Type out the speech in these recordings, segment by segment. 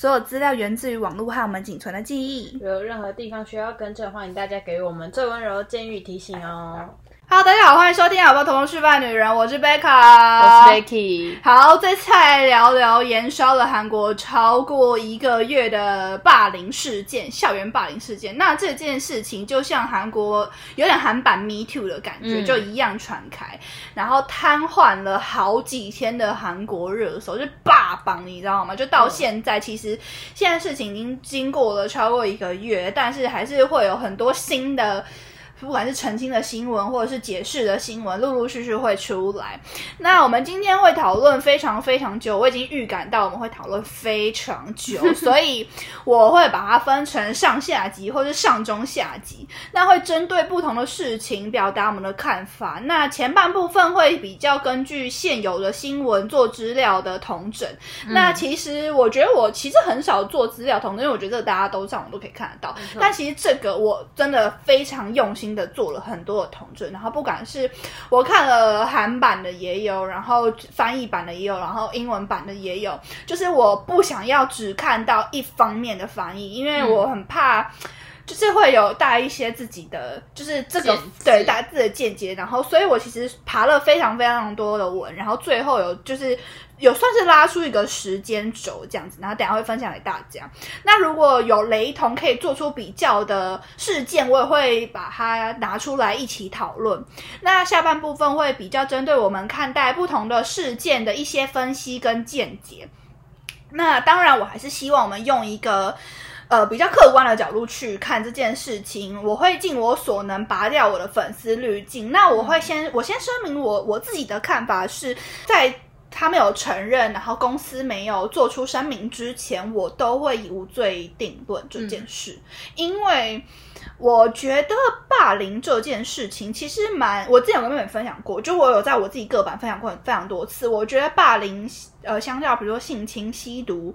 所有资料源自于网络和我们仅存的记忆。有任何地方需要更正，欢迎大家给我们最温柔的建议提醒哦。Hello，大家好，欢迎收听《好不好同事扮女人》，我是贝卡我，是 Becky，好，这次来聊聊延烧了韩国超过一个月的霸凌事件，校园霸凌事件。那这件事情就像韩国有点韩版 Me Too 的感觉，嗯就一样传开，然后瘫痪了好几天的韩国热搜，就是你知道吗？就到现在，其实现在事情已经经过了超过一个月，但是还是会有很多新的。不管是澄清的新闻，或者是解释的新闻，陆陆续续会出来。那我们今天会讨论非常非常久，我已经预感到我们会讨论非常久，所以我会把它分成上下集或是上中下集。那会针对不同的事情表达我们的看法。那前半部分会比较根据现有的新闻做资料的统整。那其实我觉得我其实很少做资料统整，因为我觉得这个大家都上网都可以看得到。但其实这个我真的非常用心的做了很多的同志，然后不管是我看了韩版的也有，然后翻译版的也有，然后英文版的也有，就是我不想要只看到一方面的翻译，因为我很怕。就是会有带一些自己的，就是这个对带自己的见解，然后所以我其实爬了非常非常多的文，然后最后有就是有算是拉出一个时间轴这样子，然后等下会分享给大家。那如果有雷同可以做出比较的事件，我也会把它拿出来一起讨论。那下半部分会比较针对我们看待不同的事件的一些分析跟见解。那当然，我还是希望我们用一个呃比较客观的角度去看这件事情。我会尽我所能拔掉我的粉丝滤镜。那我会先我先声明我我自己的看法是在。他没有承认，然后公司没有做出声明之前，我都会以无罪定论这件事，因为我觉得霸凌这件事情其实蛮，我之前有跟妹妹分享过，就我有在我自己个版分享过非常多次。我觉得霸凌，呃，相较比如说性侵、吸毒，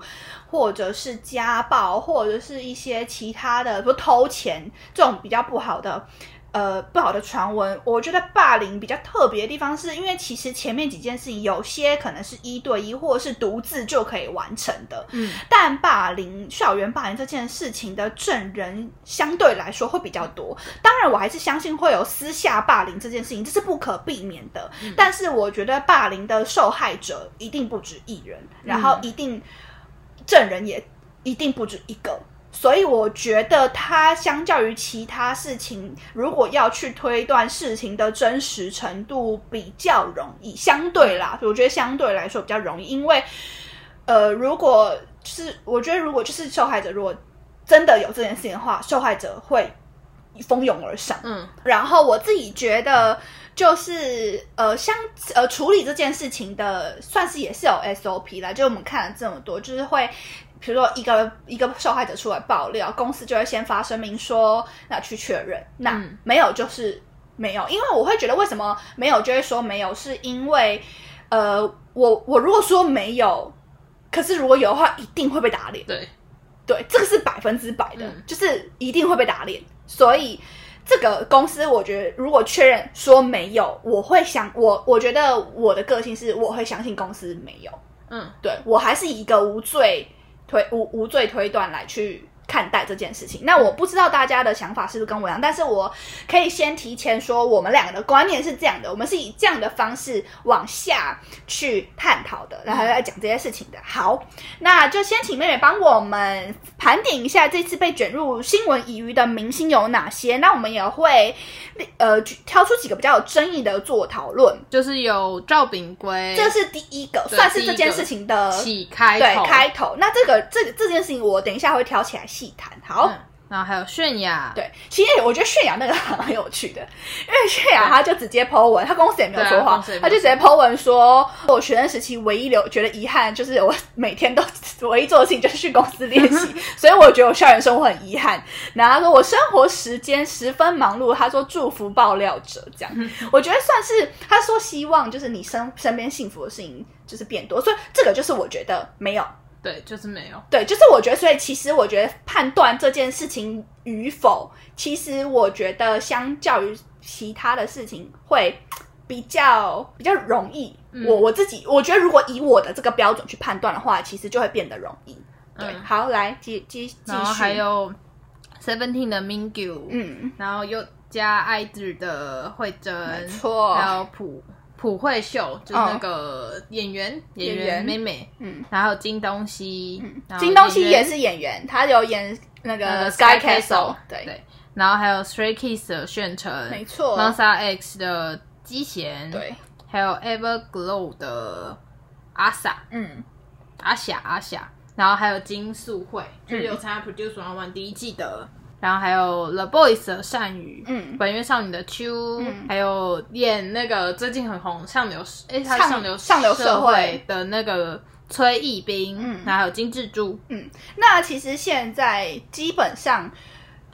或者是家暴，或者是一些其他的，比如偷钱这种比较不好的。呃，不好的传闻，我觉得霸凌比较特别的地方，是因为其实前面几件事情有些可能是一对一或者是独自就可以完成的，嗯，但霸凌校园霸凌这件事情的证人相对来说会比较多。当然，我还是相信会有私下霸凌这件事情，这是不可避免的。但是，我觉得霸凌的受害者一定不止一人，然后一定证人也一定不止一个。所以我觉得它相较于其他事情，如果要去推断事情的真实程度，比较容易。相对啦，我觉得相对来说比较容易，因为呃，如果就是我觉得如果就是受害者，如果真的有这件事情的话，受害者会蜂拥而上。嗯，然后我自己觉得，就是呃，相呃处理这件事情的，算是也是有 SOP 啦。就我们看了这么多，就是会，比如说一个一个受害者出来爆料，公司就会先发声明说，那去确认，那嗯。没有就是没有，因为我会觉得为什么没有就会说没有，是因为呃，我我如果说没有，可是如果有的话，一定会被打脸。对，对，这个是百分之百的，嗯。就是一定会被打脸。所以这个公司，我觉得如果确认说没有，我会想我我觉得我的个性是我会相信公司没有，嗯，对我还是以一个无罪推无无罪推断来去。看待这件事情，那我不知道大家的想法是不是跟我一样，但是我可以先提前说，我们两个的观念是这样的，我们是以这样的方式往下去探讨的，然后来讲这些事情的。好，那就先请妹妹帮我们盘点一下这次被卷入新闻疑云的明星有哪些。那我们也会呃挑出几个比较有争议的做讨论。就是有赵炳圭，这是第一个，算是这件事情的起开对头，开头。那这个这个这件事情，我等一下会挑起来细谈。好。嗯，然后还有泫雅，对，其实我觉得泫雅那个还蛮有趣的，因为泫雅她就直接 Po 文，她公司也没有说话对啊公司也，没有她就直接 Po 文说，我学生时期唯一留觉得遗憾就是我每天都唯一做的事情就是去公司练习，所以我觉得我校园生活很遗憾。然后她说我生活时间十分忙碌，她说祝福爆料者这样，我觉得算是她说希望就是你身身边幸福的事情就是变多，所以这个就是我觉得没有。对，就是没有，对，就是我觉得，所以其实我觉得判断这件事情与否，其实我觉得相较于其他的事情会比较比较容易。嗯我我自己我觉得，如果以我的这个标准去判断的话，其实就会变得容易。对，嗯好，来继继继然后续，还有 Seventeen 的 Mingyu，嗯，然后又加爱子的慧珍，没错还有朴朴惠秀，就是那个演员、演演员员妹妹，嗯，然后金东熙，然后金东西也是演员，他有演那那个个 Sky Castle，对，对，然后还有 Stray Kids 的炫成，没错。Monsta X 的基贤，，对，还有 Everglow 的阿 sa 嗯，阿霞阿霞，然后还有金素慧，就是有参加 Produce One One 第一季的。然后还有 The Boys 的善宇，嗯本月少女的 Q，，嗯。还有演那个最近很红上流，哎，他上上流上流社社会的那个崔艺斌，嗯。然后还有金智珠，那其实现在基本上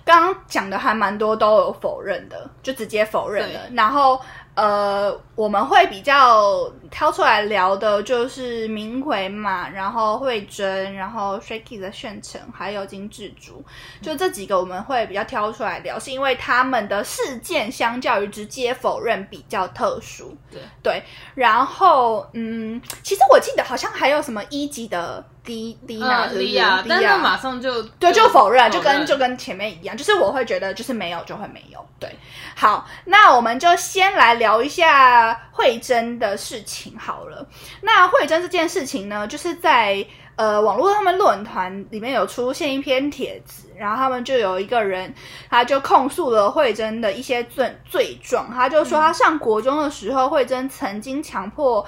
刚刚讲的还蛮多都有否认的，就直接否认了。然后呃，我们会比较挑出来聊的就是明奎嘛，然后慧珍，然后 Shaky 的炫城，还有金智珠，就这几个我们会比较挑出来聊，是因为他们的事件相较于直接否认比较特殊。对。对，然后嗯，其实我记得好像还有什么一级的 D D 娜，嗯，是不是莉亚，但是马上就对，就否认，就跟就跟前面一样，就是我会觉得就是没有就会没有。对，好，那我们就先来聊一下慧珍的事情好了。那慧珍这件事情呢，就是在呃网络他们论坛里面有出现一篇帖子，然后他们就有一个人，他就控诉了慧珍的一些罪罪状，他就说他上国中的时候，慧珍曾经强迫。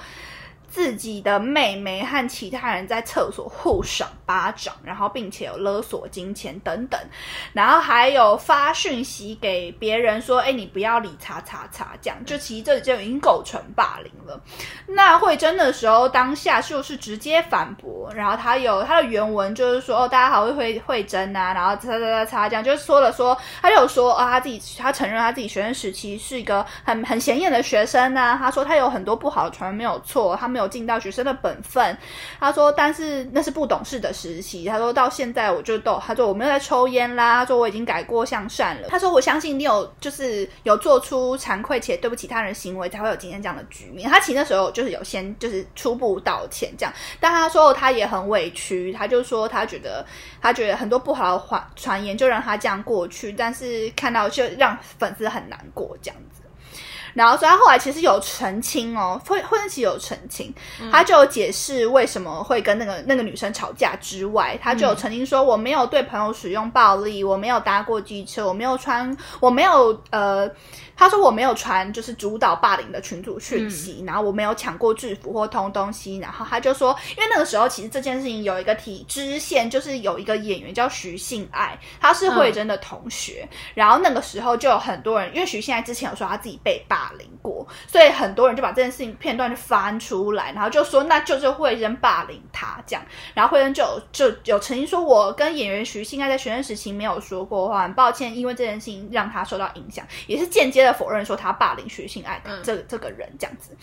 自己的妹妹和其他人在厕所互赏。巴掌，然后并且有勒索金钱等等，然后还有发讯息给别人说：“哎，你不要理叉叉叉。”这样就其实这就已经构成霸凌了。那慧珍的时候，当下就是直接反驳，然后他有他的原文就是说：“哦，大家好，我是慧慧珍啊。”然后叉叉叉叉这样，就是说了说，他就有说啊、哦，他自己他承认他自己学生时期是一个很很显眼的学生啊。他说他有很多不好的传闻没有错，他没有尽到学生的本分。他说，但是那是不懂事的时期。他说到现在我就都，他说我没有在抽烟啦。他说我已经改过向善了。他说我相信你有就是有做出惭愧且对不起他人行为，才会有今天这样的局面。他其实那时候就是有先就是初步道歉这样，但他说他也很委屈，他就说他觉得他觉得很多不好的传传言就让他这样过去，但是看到就让粉丝很难过这样子。然后，所以他后来其实有澄清哦，慧慧珍其实有澄清，他就有解释为什么会跟那个那个女生吵架之外，他就有澄清说，我没有对朋友使用暴力，我没有搭过机车，我没有穿，我没有呃，他说我没有传就是主导霸凌的群组讯息，然后我没有抢过制服或偷东西，然后他就说，因为那个时候其实这件事情有一个体支线，就是有一个演员叫徐信爱，他是慧珍的同学，然后那个时候就有很多人，因为徐信爱之前有说他自己被霸。霸凌过，所以很多人就把这件事情片段就翻出来，然后就说那就是慧珍霸凌他这样，然后慧珍就有就有曾经说，我跟演员徐信爱在学生时期没有说过话，很抱歉，因为这件事情让他受到影响，也是间接的否认说他霸凌徐信爱的这、嗯、这个人这样子，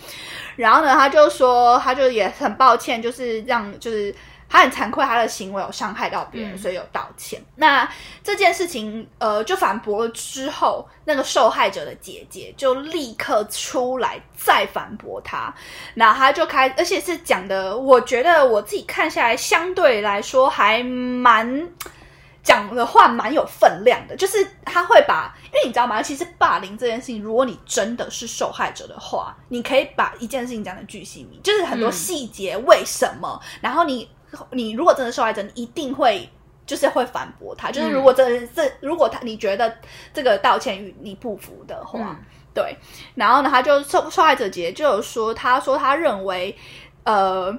然后呢，他就说他就也很抱歉，就是让就是。他很惭愧，他的行为有伤害到别人，嗯所以有道歉。那这件事情，呃，就反驳了之后，那个受害者的姐姐就立刻出来再反驳他，然后他就开，而且是讲的，我觉得我自己看下来，相对来说还蛮。讲的话蛮有分量的，就是他会把，因为你知道吗？其实霸凌这件事情，如果你真的是受害者的话，你可以把一件事情讲的巨细靡，就是很多细节为什么，嗯、然后你你如果真的受害者，你一定会就是会反驳他，就是如果真的这如果他你觉得这个道歉与你不符的话，嗯、对，然后呢，他就受受害者节就有说，他说他认为，呃，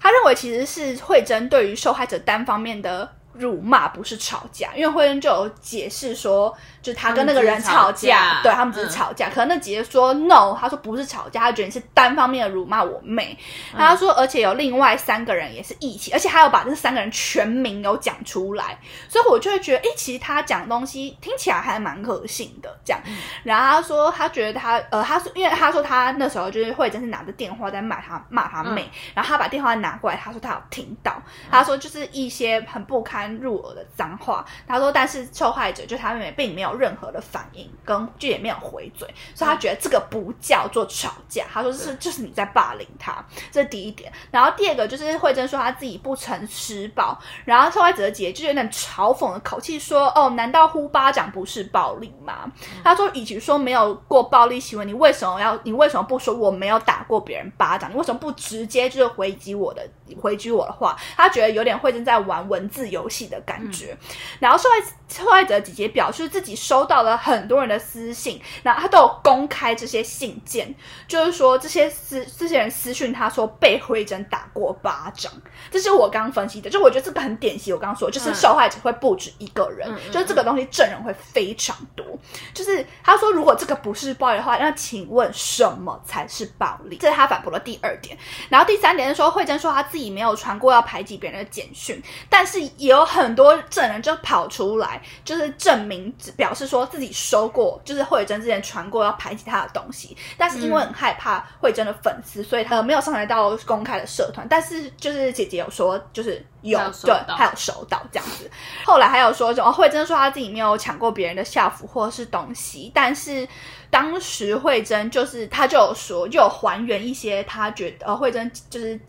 他认为其实是慧珍对于受害者单方面的。辱骂不是吵架，因为慧珍就有解释说，就是他跟那个人吵架，他对他们只是吵架。嗯、可能那姐姐说 no，他说不是吵架，他觉得你是单方面的辱骂我妹。嗯、他说，而且有另外三个人也是一起，而且还有把这三个人全名有讲出来，所以我就会觉得，哎，其实他讲的东西听起来还蛮可信的。这样，嗯、然后他说他觉得他呃，他说因为他说他那时候就是慧珍是拿着电话在骂他骂他妹，然后他把电话拿过来，他说他有听到，他说就是一些很不堪。欢入耳的脏话。他说，但是受害者就他妹妹并没有任何的反应，跟就也没有回嘴，所以他觉得这个不叫做吵架。他说是就是你在霸凌他，这是第一点。然后第二个就是慧珍说他自己不曾施暴，然后受害者的姐姐就有点嘲讽的口气说：“哦，难道呼巴掌不是暴力吗？”他说，与其说没有过暴力行为，你为什么要？你为什么不说我没有打过别人巴掌？你为什么不直接就是回击我的回击我的话？他觉得有点慧珍在玩文字游戏的感觉。然后受害受害者姐姐表示自己收到了很多人的私信，然后他都有公开这些信件，就是说这些私这些人私讯他说被慧珍打过巴掌。这是我刚刚分析的，就我觉得这个很典型。我刚刚说就是受害者会不止一个人，就是这个东西证人会非常多。就是他说如果这个不是暴力的话，那请问什么才是暴力？这是他反驳的第二点。然后第三点是说慧珍说他自己没有传过要排挤别人的简讯，但是也有很多证人就跑出来，就是证明表示说自己收过，就是慧珍之前传过要排挤他的东西，但是因为很害怕慧珍的粉丝，所以他没有上传到公开的社团。但是就是姐姐有说，就是有对，还有收到这样子。后来还有说，哦，慧珍说她自己没有抢过别人的校服或者是东西，但是当时慧珍就是她就有说，就有还原一些她觉得呃慧珍就是。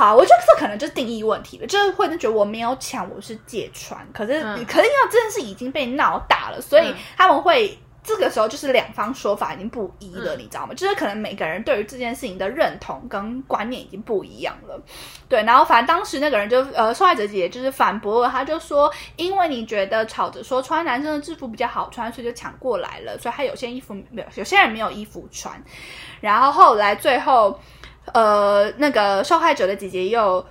好，我觉得这可能就是定义问题了。就是慧珍觉得我没有抢，我是借穿，可是可是因为这件事已经被闹大了，所以他们会这个时候就是两方说法已经不一了，你知道吗？就是可能每个人对于这件事情的认同跟观念已经不一样了。对，然后反正当时那个人就呃受害者姐姐就是反驳了，他就说，因为你觉得吵着说穿男生的制服比较好穿，所以就抢过来了，所以他有些衣服没有，有些人没有衣服穿。然后后来最后。呃，那个受害者的姐姐又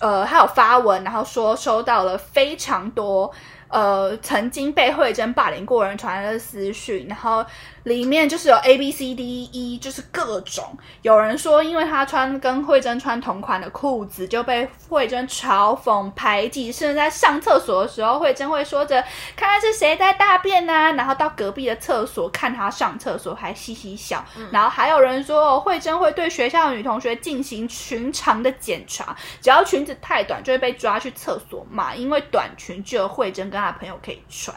呃，还有发文，然后说收到了非常多呃曾经被慧珍霸凌过人传来的私讯，然后。里面就是有 A B C D E，就是各种。有人说，因为他穿跟慧珍穿同款的裤子，就被慧珍嘲讽排挤。甚至在上厕所的时候，慧珍会说着“看看是谁在大便呢”，然后到隔壁的厕所看他上厕所，还嘻嘻笑。嗯然后还有人说，慧珍会对学校的女同学进行寻常的检查，只要裙子太短，就会被抓去厕所骂，因为短裙只有慧珍跟她朋友可以穿。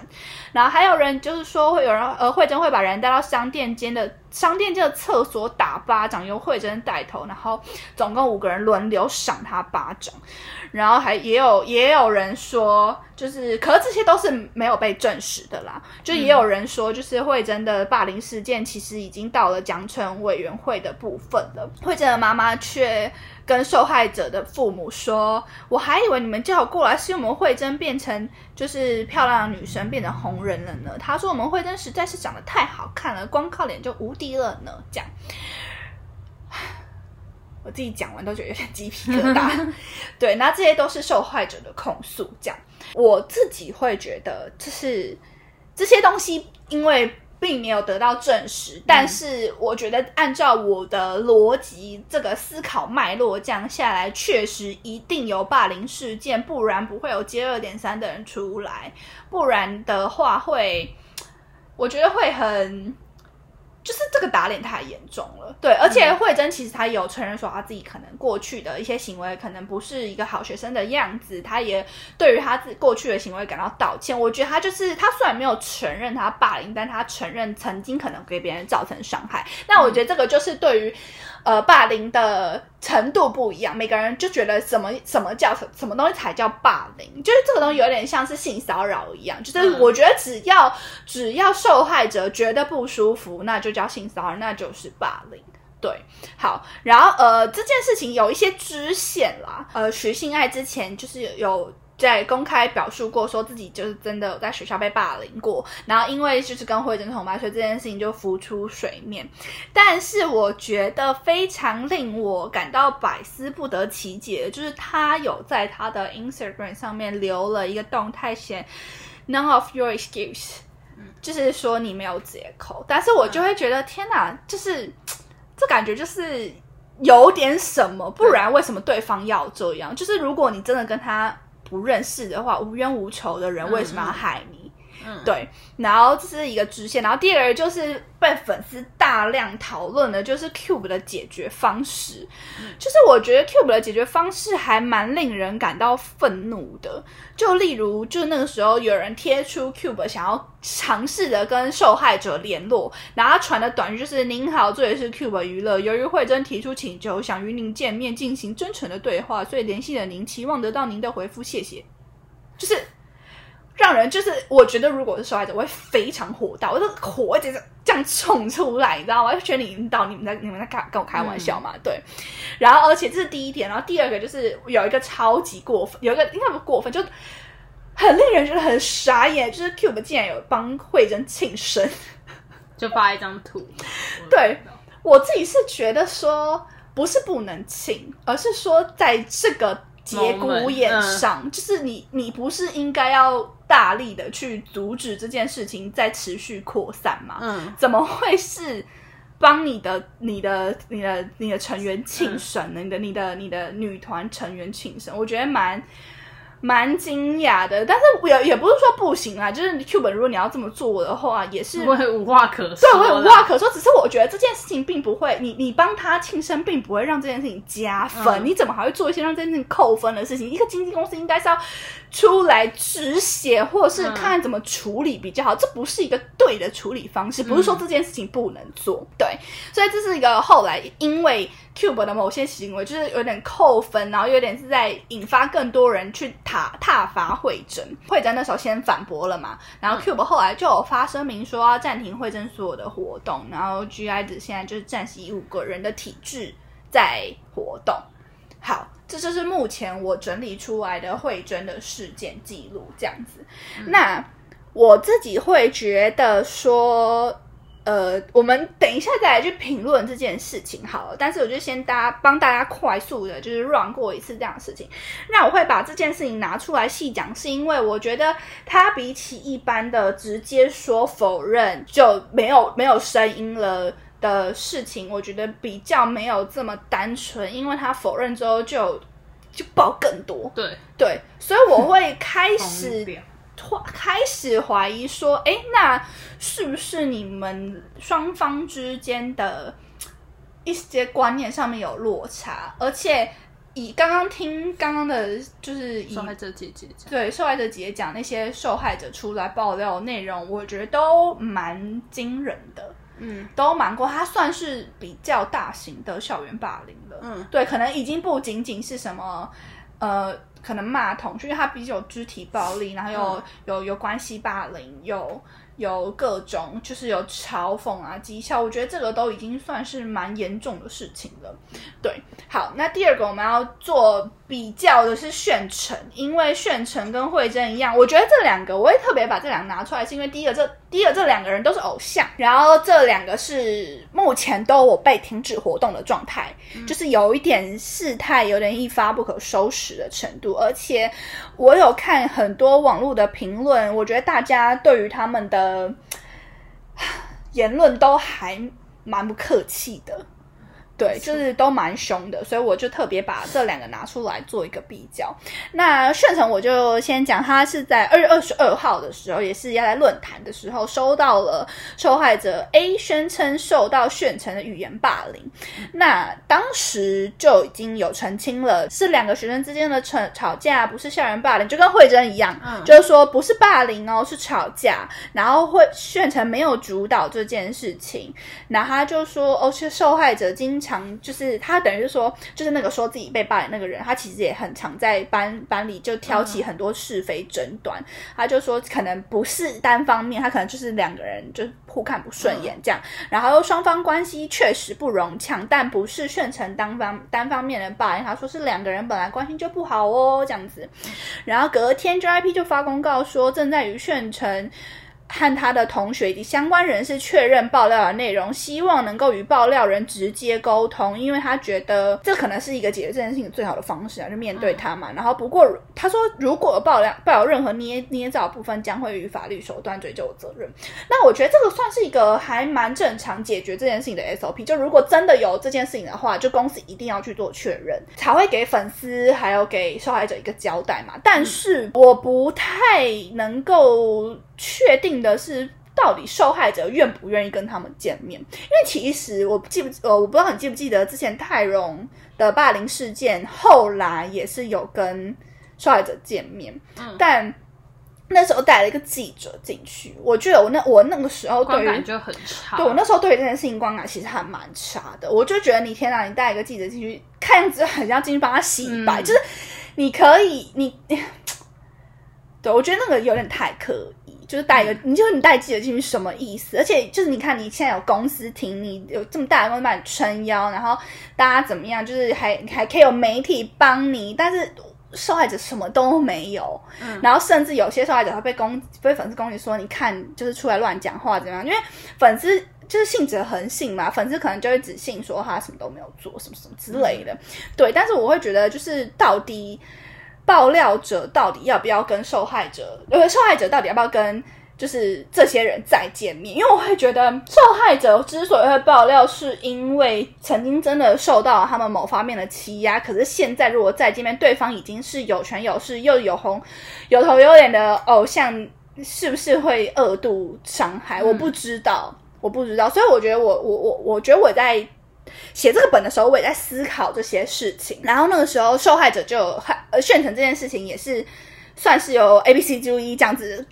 然后还有人就是说，会有人呃，慧珍会把人带到。商店间的商店间的厕所打巴掌，由慧珍带头，然后总共五个人轮流赏他巴掌，然后还也有也有人说，就是可是这些都是没有被证实的啦，就也有人说，就是慧珍的霸凌事件其实已经到了奖惩委员会的部分了，慧珍的妈妈却。跟受害者的父母说：“我还以为你们叫我过来是因为我们慧珍变成就是漂亮的女生变成红人了呢。”她说：“我们慧珍实在是长得太好看了，光靠脸就无敌了呢。”这样，我自己讲完都觉得有点鸡皮疙瘩。对，那这些都是受害者的控诉。这样，我自己会觉得，就是这些东西，因为。并没有得到证实，但是我觉得按照我的逻辑，这个思考脉络这样下来，确实一定有霸凌事件，不然不会有接二连三的人出来，不然的话会，我觉得会很。就是这个打脸太严重了，对，而且慧珍其实她有承认说，她自己可能过去的一些行为可能不是一个好学生的样子，她也对于她自己过去的行为感到道歉。我觉得她就是她虽然没有承认她霸凌，但她承认曾经可能给别人造成伤害。那我觉得这个就是对于。呃，霸凌的程度不一样，每个人就觉得什么什么叫什么东西才叫霸凌，就是这个东西有点像是性骚扰一样，就是我觉得只要只要受害者觉得不舒服，那就叫性骚扰，那就是霸凌。对，好，然后呃，这件事情有一些支线啦，呃，徐性爱之前就是有。在公开表述过，说自己就是真的在学校被霸凌过，然后因为就是跟慧珍同班，所以这件事情就浮出水面。但是我觉得非常令我感到百思不得其解，就是他有在他的 Instagram 上面留了一个动态，写 None of your excuse，就是说你没有借口。但是我就会觉得天哪，就是这感觉就是有点什么，不然为什么对方要这样？就是如果你真的跟他。不认识的话，无冤无仇的人为什么要害你？嗯，对，然后这是一个支线，然后第二个就是被粉丝大量讨论的，就是 Cube 的解决方式。就是我觉得 Cube 的解决方式还蛮令人感到愤怒的。就例如，就那个时候有人贴出 Cube 想要尝试的跟受害者联络，然后他传的短语就是：“您好，这里是 Cube 娱乐，由于慧珍提出请求，想与您见面进行真诚的对话，所以联系了您，期望得到您的回复，谢谢。”就是。让人就是，我觉得如果是受害者，我会非常火大，我的火一直接这样冲出来，你知道吗？就觉得你引导你们在你们在开跟我开玩笑嘛？对。然后，而且这是第一点，然后第二个就是有一个超级过分，有一个应该不过分，就很令人觉得很傻眼，就是 Cube 竟然有帮慧珍庆生，就发一张图。对我自己是觉得说，不是不能庆，而是说在这个节骨眼上，就是你你不是应该要。大力的去阻止这件事情再持续扩散嘛？嗯，怎么会是帮你的、你的、你的、你的成员庆生呢？你的、你的、你的女团成员庆生，我觉得蛮。蛮惊讶的，但是也也不是说不行啊，就是 Q 本如果你要这么做的话，也是会无话可说，对，会无话可说。只是我觉得这件事情并不会，你你帮他庆生，并不会让这件事情加分。你怎么还会做一些让这件事情扣分的事情？一个经纪公司应该是要出来止血，或者是看怎么处理比较好。这不是一个对的处理方式，不是说这件事情不能做。对，所以这是一个后来因为。Cube 的某些行为就是有点扣分，然后有点是在引发更多人去挞挞伐慧珍。慧珍那时候先反驳了嘛，然后 Cube 后来就有发声明说要暂停慧珍所有的活动，然后 GI 子现在就是暂时以五个人的体制在活动。好，这就是目前我整理出来的慧珍的事件记录，这样子。那我自己会觉得说。呃，我们等一下再来去评论这件事情好了。但是我就先大家帮大家快速的，就是 run 过一次这样的事情。那我会把这件事情拿出来细讲，是因为我觉得它比起一般的直接说否认就没有没有声音了的事情，我觉得比较没有这么单纯，因为他否认之后就就爆更多。对对，所以我会开始。开始怀疑说，哎，那是不是你们双方之间的一些观念上面有落差？而且以刚刚听刚刚的，就是受害者姐姐讲，对受害者姐姐讲那些受害者出来爆料内容，我觉得都蛮惊人的，嗯，都蛮过，它算是比较大型的校园霸凌了，嗯，对，可能已经不仅仅是什么，呃。可能骂同学，因为他比较有肢体暴力，然后有有有关系霸凌，有有各种就是有嘲讽啊讥笑，我觉得这个都已经算是蛮严重的事情了。对，好，那第二个我们要做。比较的是炫成，因为炫成跟慧珍一样，我觉得这两个我会特别把这两个拿出来，是因为第一个这第一个这两个人都是偶像，然后这两个是目前都我被停止活动的状态，就是有一点事态有点一发不可收拾的程度，而且我有看很多网络的评论，我觉得大家对于他们的 言论都还蛮不客气的。对，就是都蛮凶的，所以我就特别把这两个拿出来做一个比较。那炫成我就先讲，他是在二月二十二号的时候，也是要在论坛的时候，收到了受害者 A 宣称受到炫成的语言霸凌。那当时就已经有澄清了，是两个学生之间的吵吵架，不是校园霸凌，就跟慧珍一样，就是说不是霸凌哦，是吵架。然后会炫成没有主导这件事情，那他就说哦，是受害者经常。常就是他等于是说，就是那个说自己被霸凌那个人，他其实也很常在班班里就挑起很多是非争端。他就说，可能不是单方面，他可能就是两个人就互看不顺眼这样。然后双方关系确实不融洽，但不是炫成单方单方面的霸凌。他说是两个人本来关系就不好哦，这样子。然后隔天 JIP 就发公告说，正在与炫成。和他的同学以及相关人士确认爆料的内容，希望能够与爆料人直接沟通，因为他觉得这可能是一个解决这件事情最好的方式啊，就面对他嘛。然后不过他说，如果爆料爆有任何捏捏造部分，将会与法律手段追究责任。那我觉得这个算是一个还蛮正常解决这件事情的 SOP。就如果真的有这件事情的话，就公司一定要去做确认，才会给粉丝还有给受害者一个交代嘛。但是我不太能够。确定的是，到底受害者愿不愿意跟他们见面？因为其实我记不呃，我不知道你记不记得之前泰荣的霸凌事件，后来也是有跟受害者见面，嗯但那时候带了一个记者进去，我觉得我那我那个时候对于就很差。对我那时候对于这件事情观感其实还蛮差的，我就觉得你天哪，你带一个记者进去，看样子很像进去帮他洗白，嗯就是你可以，你，对我觉得那个有点太刻意，就是带一个，你就是你带记者进去什么意思？而且就是你看你现在有公司挺你，有这么大的公司帮你撑腰，然后大家怎么样，就是还还可以有媒体帮你，但是。受害者什么都没有，嗯然后甚至有些受害者会被攻被粉丝攻击说，你看就是出来乱讲话怎么样？因为粉丝就是信者恒信嘛，粉丝可能就会只信说他什么都没有做，什么什么之类的。对，但是我会觉得就是到底爆料者到底要不要跟受害者，呃，受害者到底要不要跟就是这些人再见面？因为我会觉得受害者之所以会爆料，是因为曾经真的受到他们某方面的欺压，可是现在如果再见面，对方已经是有权有势又有红有头有脸的偶像，是不是会恶度伤害？我不知道，我不知道，所以我觉得我我我我觉得我在。写这个本的时候，我也在思考这些事情。然后那个时候，受害者就呃炫成这件事情，也是算是由 A、B、C、D、E 这样子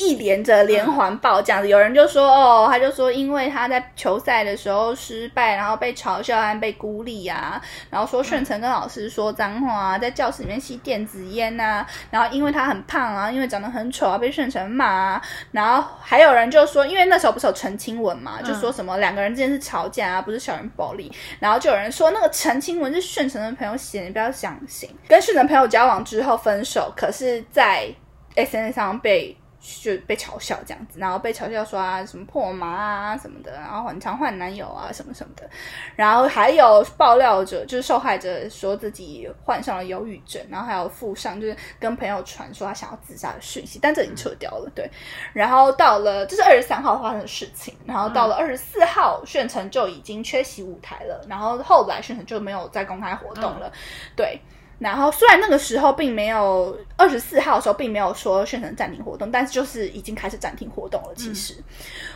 一连着连环爆这样子。有人就说哦，他就说因为他在球赛的时候失败，然后被嘲笑和被孤立啊，然后说顺成跟老师说脏话啊，在教室里面吸电子烟呐、然后因为他很胖啊，因为长得很丑啊，被顺成骂啊。然后还有人就说，因为那时候不是有澄清文嘛，就说什么两个人之间是吵架啊，不是校园暴力。然后就有人说那个澄清文是顺成的朋友写的，你不要相信。跟顺成朋友交往之后分手，可是在 SNS 上被。就被嘲笑这样子，然后被嘲笑说啊什么破麻啊什么的，然后很常换男友啊什么什么的，然后还有爆料者就是受害者说自己患上了忧郁症，然后还有附上就是跟朋友传说他想要自杀的讯息，但这已经撤掉了，对。然后到了这是二十三号发生的事情，然后到了二十四号，炫成就已经缺席舞台了，然后后来炫成就没有再公开活动了，对。然后虽然那个时候并没有二十四号的时候并没有说宣城暂停活动，但是就是已经开始暂停活动了。其实，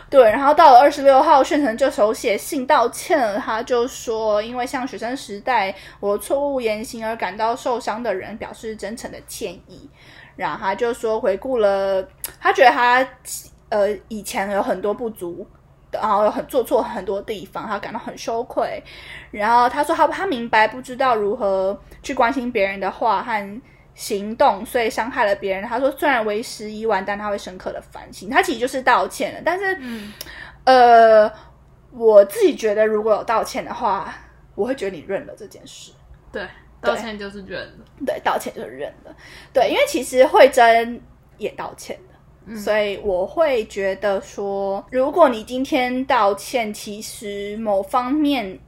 对。然后到了二十六号，宣城就手写信道歉了，他就说因为向学生时代我错误言行而感到受伤的人表示真诚的歉意。然后他就说回顾了，他觉得他呃以前有很多不足。然后有很做错很多地方，他感到很羞愧。然后他说他他明白不知道如何去关心别人的话和行动，所以伤害了别人。他说虽然为时已晚，但他会深刻的反省。他其实就是道歉了，但是、嗯呃，我自己觉得如果有道歉的话，我会觉得你认了这件事。对，道歉就是认了。对，道歉就是认了。对，因为其实慧珍也道歉了。所以我会觉得说，如果你今天道歉，其实某方面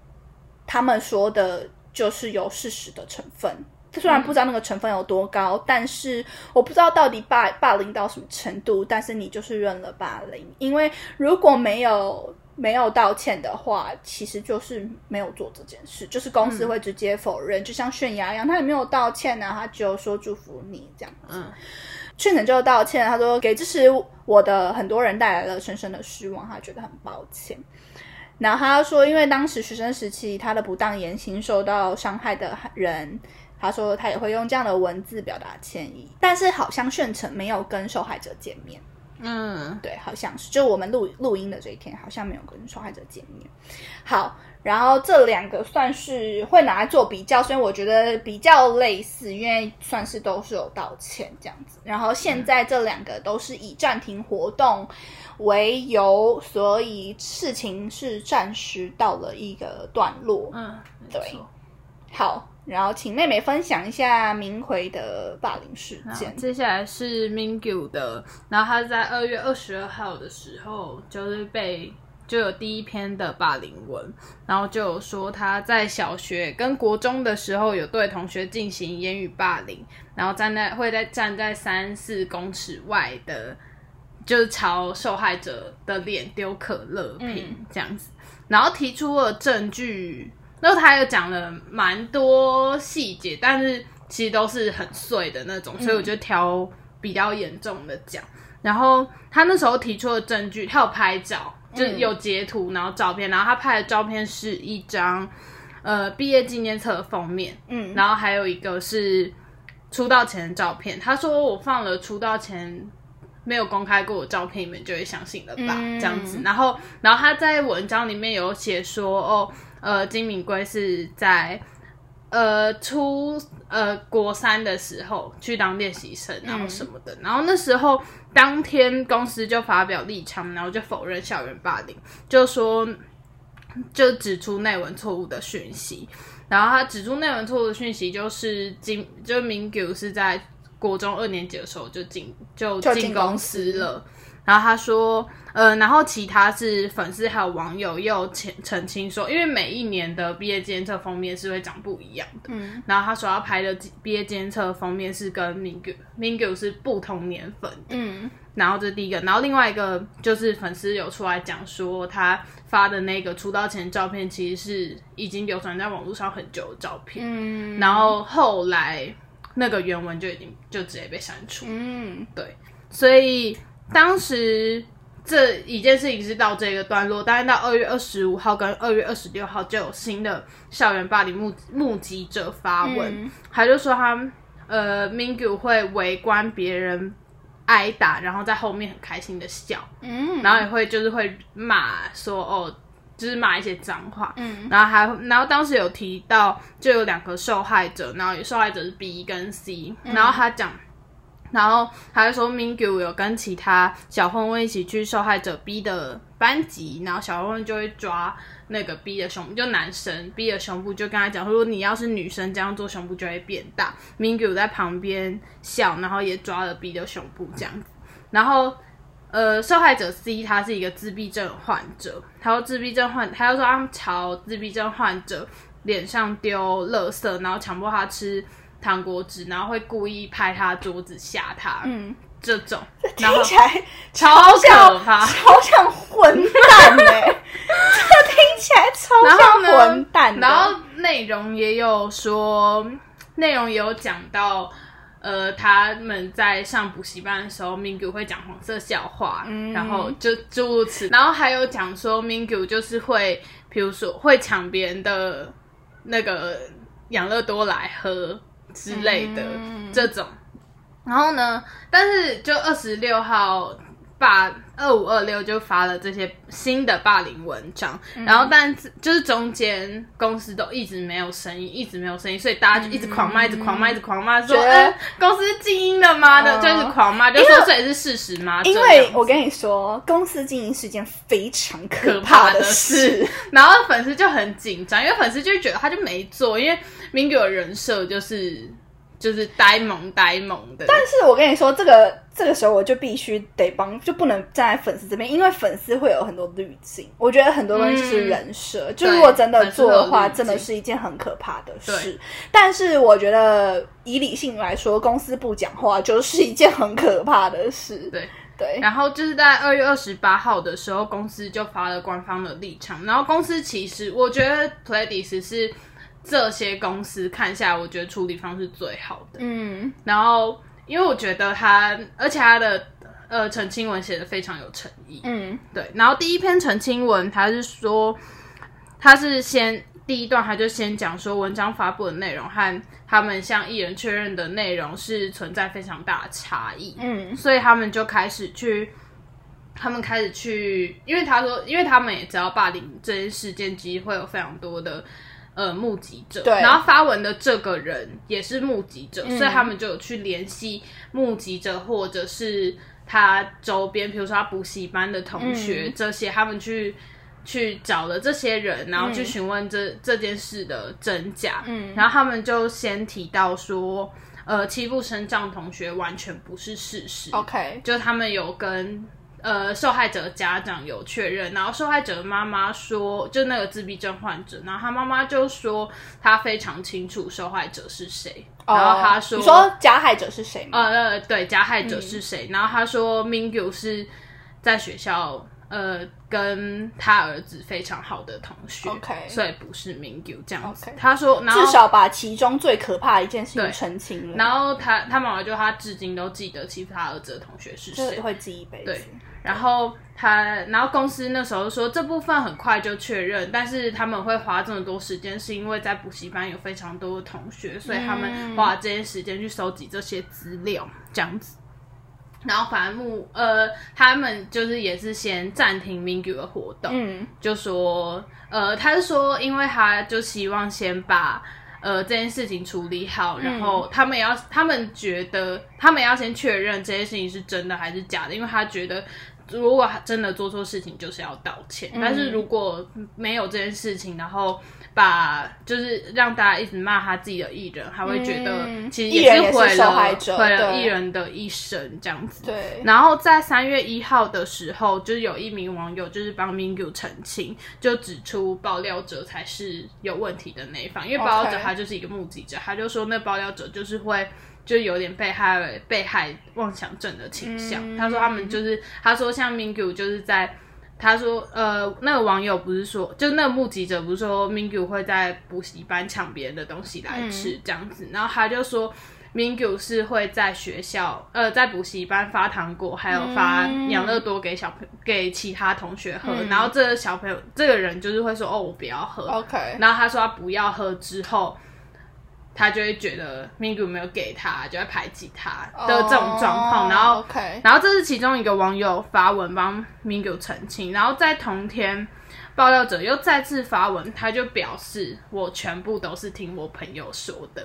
他们说的就是有事实的成分。虽然不知道那个成分有多高，但是我不知道到底霸霸凌到什么程度。但是你就是认了霸凌，因为如果没有没有道歉的话，其实就是没有做这件事，就是公司会直接否认，就像泫雅一样，他也没有道歉呢、他只有说祝福你这样子。嗯确诊就道歉，他说给支持我的很多人带来了深深的失望，他觉得很抱歉。然后他说，因为当时学生时期他的不当言行受到伤害的人，他说他也会用这样的文字表达歉意，但是好像炫成没有跟受害者见面。嗯对，好像是，就我们录录音的这一天，好像没有跟受害者见面。好，然后这两个算是会拿来做比较，所以我觉得比较类似，因为算是都是有道歉这样子。然后现在这两个都是以暂停活动为由，所以事情是暂时到了一个段落。嗯，对好，然后请妹妹分享一下明奎的霸凌事件。接下来是 Mingyu 的，然后他在二月二十二号的时候，就是被就有第一篇的霸凌文，然后就有说他在小学跟国中的时候有对同学进行言语霸凌，然后站在会在站在三四公尺外的，就是朝受害者的脸丢可乐瓶、嗯这样子，然后提出了证据。然后他又讲了蛮多细节，但是其实都是很碎的那种，所以我就挑比较严重的讲。然后他那时候提出的证据，他有拍照，就有截图，然后照片，然后他拍的照片是一张呃毕业纪念册的封面，嗯然后还有一个是出道前的照片。他说我放了出道前没有公开过的照片，你们就会相信了吧？嗯这样子。然后，然后他在文章里面有写说，哦，呃，金敏圭是在呃初呃国三的时候去当练习生，然后什么的。然后那时候当天公司就发表立场，然后就否认校园霸凌，就说就指出内文错误的讯息。然后他指出内文错误的讯息就是金，就明 g 是在国中二年级的时候就进就就进进公司了。然后他说，呃，然后其他是粉丝还有网友又澄澄清说，因为每一年的毕业纪念册封面是会长不一样的。嗯。然后他说要拍的毕业纪念册封面是跟 Mingyu Mingyu 是不同年份的。嗯。然后这是第一个，然后另外一个就是粉丝有出来讲说，他发的那个出道前照片其实是已经流传在网络上很久的照片，嗯。然后后来那个原文就已经就直接被删除，嗯。对，所以当时这一件事情是到这个段落，但是到二月二十五号跟二月二十六号就有新的校园霸凌目目击者发文，嗯。他就说他呃 Mingyu 会围观别人挨打，然后在后面很开心的笑，嗯。然后也会就是会骂说哦，就是骂一些脏话，嗯。然后还然后当时有提到就有两个受害者，然后有受害者是 B 跟 C，、然后他讲。然后他就说，Mingyu 有跟其他小混混一起去受害者 B 的班级，然后小混混就会抓那个 B 的胸部，就男生 B 的胸部，就跟他讲说，如果你要是女生这样做，胸部就会变大。Mingyu 在旁边笑，然后也抓了 B 的胸部这样子。然后呃，受害者 C 他是一个自闭症患者，他说自闭症患，他就说他们朝自闭症患者脸上丢垃圾，然后强迫他吃糖果纸，然后会故意拍他桌子吓他，嗯，这种，听起来超像可怕。超像混蛋哎、这听起来超像混蛋的。然后内容也有说，内容也有讲到，呃，他们在上补习班的时候，Mingyu 会讲黄色笑话，嗯。然后就诸如此，然后还有讲说，Mingyu 就是会，比如说会抢别人的那个养乐多来喝之类的、嗯这种。然后呢，但是就二十六号霸二五二六就发了这些新的霸凌文章，嗯然后但是就是中间公司都一直没有声音，一直没有声音，所以大家就一直狂骂，一直狂骂，一直狂骂，说公司是静音的吗？的，嗯就是狂骂，就说这也是事实吗？因为我跟你说，公司经营是一件非常可怕的事。然后粉丝就很紧张，因为粉丝就觉得他就没做，因为明给我人设就是就是呆萌呆萌的，但是我跟你说，这个这个时候我就必须得帮，就不能站在粉丝这边，因为粉丝会有很多滤镜。我觉得很多东西是人设，就如果真的做的话，真的是一件很可怕的事。但是我觉得以理性来说，公司不讲话就是一件很可怕的事。对。对，然后就是在二月二十八号的时候，公司就发了官方的立场。然后公司其实我觉得 Pledis 是这些公司看下来，我觉得处理方式最好的。嗯然后因为我觉得他，而且他的呃澄清文写的非常有诚意。嗯对，然后第一篇澄清文，他是说他是先第一段，他就先讲说文章发布的内容和他们向艺人确认的内容是存在非常大的差异。嗯所以他们就开始去，他们开始去，因为他说，因为他们也知道霸凌这件事件，其实会有非常多的呃目击者，对。然后发文的这个人也是目击者，嗯。所以他们就有去联系目击者，或者是他周边，比如说他补习班的同学、嗯。这些，他们去。去找了这些人，然后去嗯。询问这、这件事的真假，嗯。然后他们就先提到说，呃，欺负生障同学完全不是事实，，OK，就他们有跟呃受害者家长有确认，然后受害者的妈妈说，就那个自闭症患者，然后他妈妈就说他非常清楚受害者是谁，然后他说，哦你说加害者是谁吗？呃呃对加害者是谁，然后他说 Mingyu 是在学校呃跟他儿子非常好的同学 OK 所以不是 Mingyu 这样子。他说，然后至少把其中最可怕的一件事情澄清了，然后他他妈妈就他至今都记得欺负他儿子的同学是谁。会记一辈子对。然后他，然后公司那时候说这部分很快就确认，但是他们会花这么多时间，是因为在补习班有非常多的同学，所以他们花这些时间去收集这些资料，这样子。然后反正目呃，他们就是也是先暂停 Mingyu 的活动，嗯就说呃，他是说，因为他就希望先把呃这件事情处理好，然后他们也要，他们觉得他们要先确认这件事情是真的还是假的，因为他觉得。如果真的做错事情，就是要道歉。但是如果没有这件事情，然后把就是让大家一直骂他自己的艺人，他会觉得嗯其实也是毁了毁了艺人的一生这样子。对，然后在三月一号的时候，就是有一名网友就是帮 Mingyu 澄清，就指出爆料者才是有问题的那一方，因为爆料者他就是一个目击者，他就说那爆料者就是会。就有点被害被害妄想症的倾向。嗯他说他们就是，他说像 Mingyu 就是在，他说呃那个网友不是说，就那个目击者不是说 Mingyu 会在补习班抢别人的东西来吃、这样子，然后他就说 Mingyu 是会在学校呃在补习班发糖果，还有发嗯。养乐多给小朋给其他同学喝，然后这个小朋友这个人就是会说哦我不要喝，OK，然后他说他不要喝之后，他就会觉得 Mingyu 没有给他，就会排挤他的这种状况。哦然后 OK，然后这是其中一个网友发文帮 Mingyu 澄清，然后在同天。爆料者又再次发文，他就表示我全部都是听我朋友说的。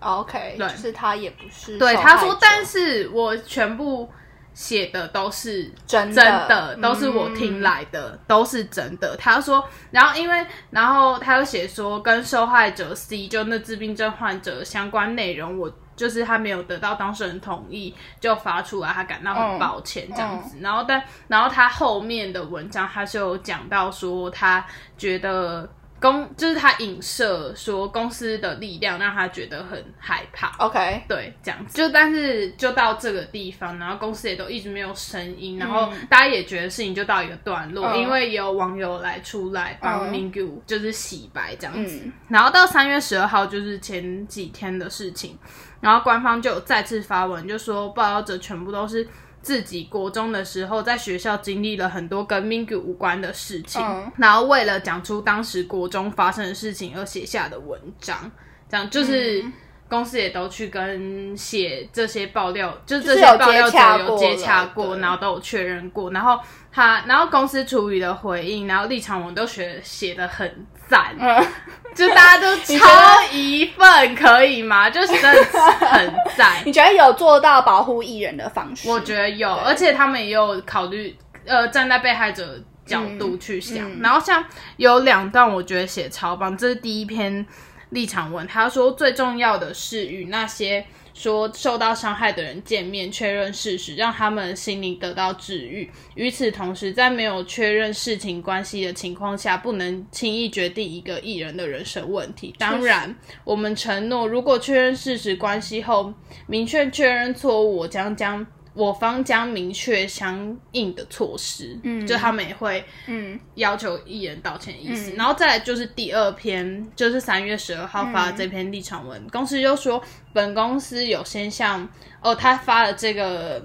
OK，对就是他也不是对，他说，但是我全部写的都是真的真的，都是我听来的，都是真的。他说，然后因为，然后他又写说，跟受害者 C 就那自闭症患者相关内容，我就是他没有得到当事人同意就发出来，他感到很抱歉这样子。然后但然后他后面的文章他是有讲到说，他觉得。公就是他影射说公司的力量让他觉得很害怕，OK，对，这样子。就但是就到这个地方，然后公司也都一直没有声音，然后大家也觉得事情就到一个段落，嗯因为也有网友来出来帮嗯 Mingyu 就是洗白这样子。嗯然后到三月十二号就是前几天的事情，然后官方就有再次发文，就说报道者全部都是。自己国中的时候，在学校经历了很多跟 Mingyu 无关的事情，嗯。然后为了讲出当时国中发生的事情而写下的文章，这样就是嗯。公司也都去跟写这些爆料，就就是这些爆料有接洽者有接过洽过，然后都有确认过，然后他，然后公司处理的回应，然后立场我们都学写的很赞，嗯，就大家都超一份，可以吗？就是真的很赞。你觉得有做到保护艺人的方式？我觉得有，而且他们也有考虑，呃，站在被害者角度去想。嗯然后像有两段，我觉得写超棒，这是第一篇立场文，他说最重要的是与那些。说受到伤害的人见面，确认事实，让他们心灵得到治愈。与此同时，在没有确认事情关系的情况下，不能轻易决定一个艺人的人生问题。当然，我们承诺，如果确认事实关系后，明确确认错误，我将将我方将明确相应的措施。嗯，就他们也会嗯要求艺人道歉的意思。然后再来就是第二篇，就是三月十二号发的这篇立场文，公司就说本公司有先向哦，他发了这个，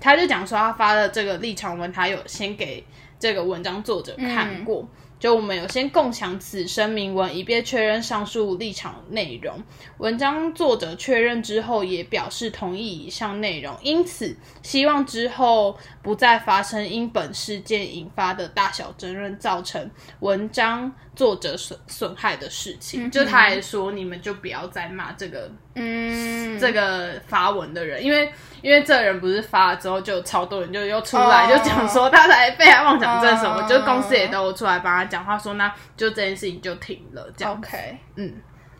他就讲说他发了这个立场文，他有先给这个文章作者看过。就我们有先共享此声明文，以便确认上述立场内容。文章作者确认之后，也表示同意以上内容，因此希望之后不再发生因本事件引发的大小争论造成文章作者损损害的事情。就他还说，你们就不要再骂这个嗯，这个发文的人，因为因为这个人不是发了之后，就超多人就又出来、哦就讲说他才被害妄想症什么，哦就公司也都出来帮他讲话说，那就这件事情就停了，这样。OK，嗯，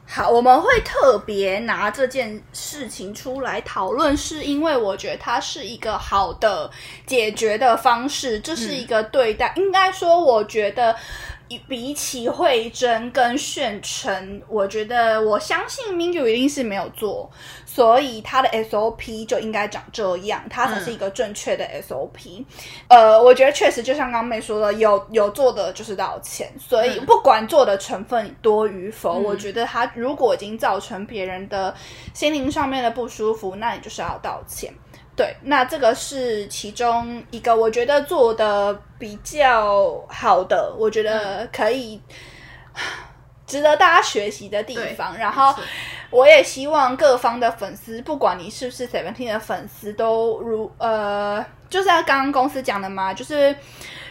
好，我们会特别拿这件事情出来讨论，是因为我觉得它是一个好的解决的方式，这是一个对待，应该说，我觉得。比起慧珍跟炫成，我觉得我相信 Mingyu 一定是没有做，所以他的 SOP 就应该长这样，他才是一个正确的 SOP。呃，我觉得确实就像刚妹说的，有有做的就是道歉，所以不管做的成分多与否，我觉得他如果已经造成别人的心灵上面的不舒服，那你就是要道歉。对，那这个是其中一个我觉得做的比较好的，我觉得可以值得大家学习的地方。然后我也希望各方的粉丝，不管你是不是 Seventeen 的粉丝，都如呃，就是刚刚公司讲的嘛，就是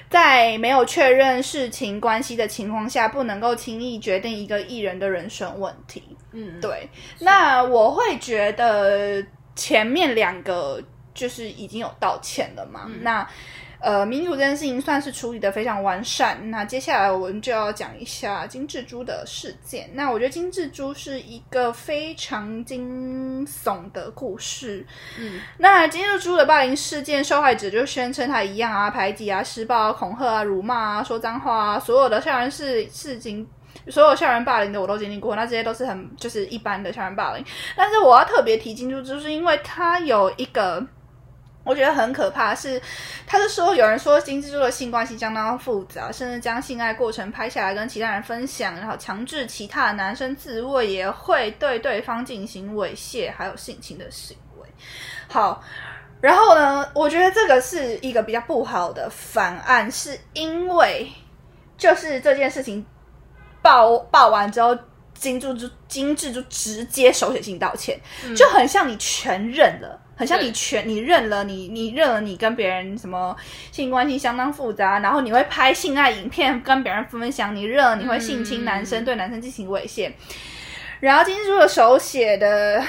在没有确认事情关系的情况下，不能够轻易决定一个艺人的人生问题。嗯，对。那我会觉得前面两个。就是已经有道歉了嘛？那呃，民主这件事情算是处理的非常完善。那接下来我们就要讲一下金志珠的事件。那我觉得金志珠是一个非常惊悚的故事。嗯，那金志珠的霸凌事件，受害者就宣称他一样啊，排挤啊，施暴啊，恐吓啊，辱骂啊，说脏话啊，所有的校园事事情，所有校园霸凌的我都经历过。那这些都是很就是一般的校园霸凌。但是我要特别提金珠，就是因为他有一个。我觉得很可怕，是他是说有人说金蜘蛛的性关系相当复杂，甚至将性爱过程拍下来跟其他人分享，然后强制其他的男生自慰，也会对对方进行猥亵还有性侵的行为。好，然后呢，我觉得这个是一个比较不好的反案，是因为就是这件事情报报完之后，金蜘蛛金蜘蛛直接手写信道歉，就很像你全认了。很像你全你认了你你认了你跟别人什么性关系相当复杂，然后你会拍性爱影片跟别人分享，你认了你会性侵男生对男生进行猥亵，然后金珠的手写的，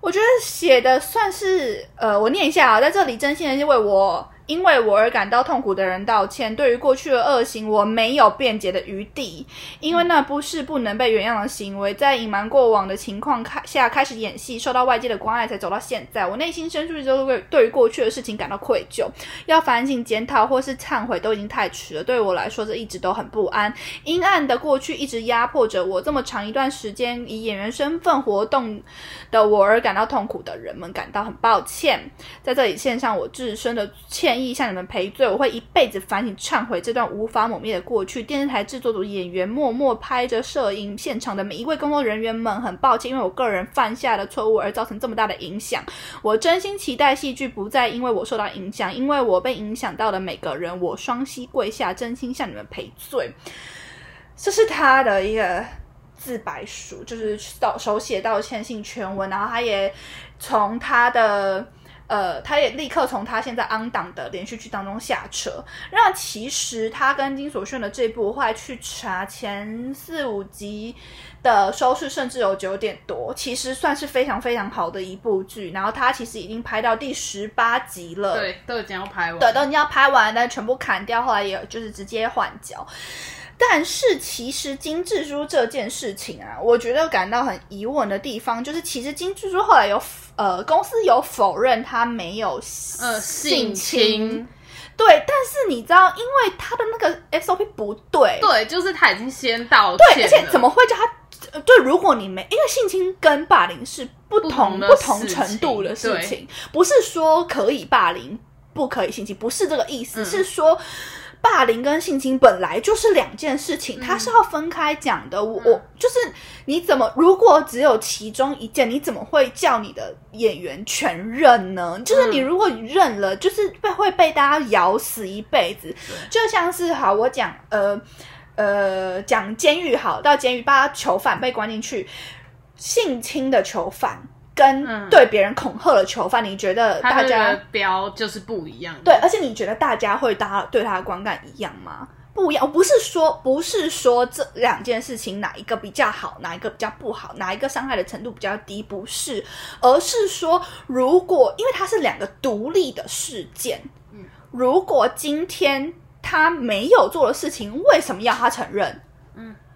我觉得写的算是呃，我念一下啊，在这里真心的是为我。因为我而感到痛苦的人道歉。对于过去的恶行，我没有辩解的余地，因为那不是不能被原谅的行为。在隐瞒过往的情况下开始演戏，受到外界的关爱才走到现在。我内心深处就会对于过去的事情感到愧疚，要反省检讨或是忏悔都已经太迟了。对我来说，这一直都很不安。阴暗的过去一直压迫着我。这么长一段时间以演员身份活动的我而感到痛苦的人们感到很抱歉。在这里献上我自身的歉。意向你们赔罪，我会一辈子反省忏悔这段无法抹灭的过去。电视台制作组、演员默默拍着摄影现场的每一位工作人员们，很抱歉，因为我个人犯下的错误而造成这么大的影响。我真心期待戏剧不再因为我受到影响，因为我被影响到的每个人，我双膝跪下，真心向你们赔罪。这是他的一个自白书，就是道手写道歉信全文，然后他也从他的。呃，他也立刻从他现在安档的连续剧当中下车。那其实他跟金所炫的这部，后来去查前四五集的收视，甚至有九点多，其实算是非常非常好的一部剧。然后他其实已经拍到第十八集了，对，都已经要拍完，对，都已经要拍完，但全部砍掉，后来也就是直接换角。但是其实金智书这件事情啊，我觉得感到很疑问的地方，就是其实金智书后来有呃公司有否认他没有呃性侵，对，但是你知道，因为他的那个 SOP 不对，对，就是他已经先道歉，而且怎么会叫他？对，如果你没，因为性侵跟霸凌是不同不同程度的事情，不是说可以霸凌不可以性侵，不是这个意思，是说。霸凌跟性侵本来就是两件事情，它是要分开讲的。我就是你怎么如果只有其中一件，你怎么会叫你的演员全认呢？就是你如果认了，就是被会被大家咬死一辈子。就像是好，我讲呃呃讲监狱好，到监狱把囚犯被关进去，性侵的囚犯。跟对别人恐吓的囚犯，你觉得大家标就是不一样？对，而且你觉得大家会大对他的观感一样吗？不一样。不是说不是说这两件事情哪一个比较好，哪一个比较不好，哪一个伤害的程度比较低，不是，而是说如果因为它是两个独立的事件，嗯，如果今天他没有做的事情，为什么要他承认？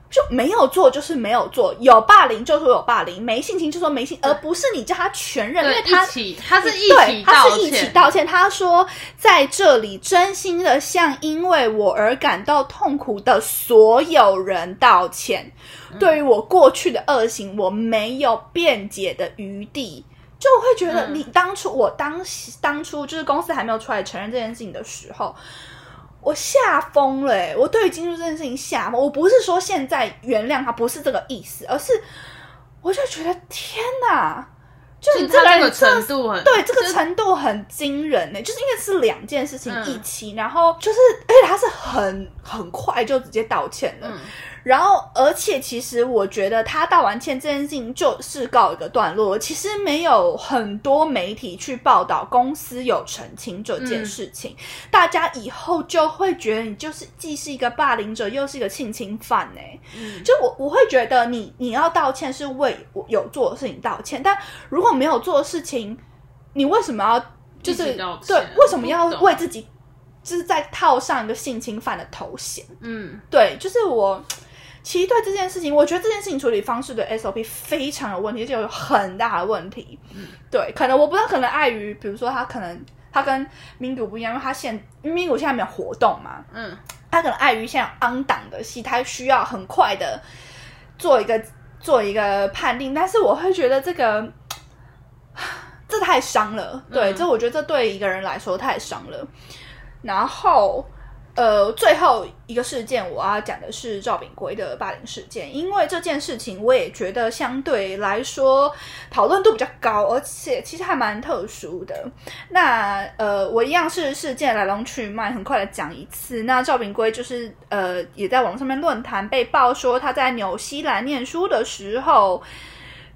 嗯。就没有做就是没有做，有霸凌就说有霸凌，没性侵就说没性，而不是你叫他全认，因为，他起，他是一对，起道他是一起歉，道歉。他说在这里真心的向因为我而感到痛苦的所有人道歉。嗯对于我过去的恶行，我没有辩解的余地。就我会觉得，嗯你当初、我当时当初就是公司还没有出来承认这件事情的时候，我吓疯了、欸。我对于金柱这件事情吓疯。我不是说现在原谅他，不是这个意思，而是我就觉得天哪！就就是你这个程度很对这个程度很惊人呢、就是因为是两件事情嗯一起，然后就是而且他是很很快就直接道歉了，嗯然后而且其实我觉得他道完歉这件事情就是告一个段落，其实没有很多媒体去报道公司有澄清这件事情，大家以后就会觉得你就是既是一个霸凌者，又是一个性侵犯呢、嗯。就我我会觉得你你要道歉是为我有做的事情道歉，但如果没有做的事情，你为什么要就一是对为什么要为自己就是在套上一个性侵犯的头衔？嗯。对，就是我其实对这件事情，我觉得这件事情处理方式的 SOP 非常有问题，而且有很大的问题。嗯。对，可能我不知道，可能碍于比如说他可能他跟民主不一样，因为他现因为民主现在没有活动嘛，嗯。他可能碍于现在 on 档的戏，他需要很快的做一个做一个判定，但是我会觉得这个 这太伤了，对，嗯。这我觉得这对一个人来说太伤了。然后，呃，最后一个事件我要讲的是赵炳圭的霸凌事件，因为这件事情我也觉得相对来说讨论度比较高，而且其实还蛮特殊的。那呃，我一样是事件来龙去脉，很快的讲一次。那赵炳圭就是呃，也在网上面论坛被爆说他在纽西兰念书的时候。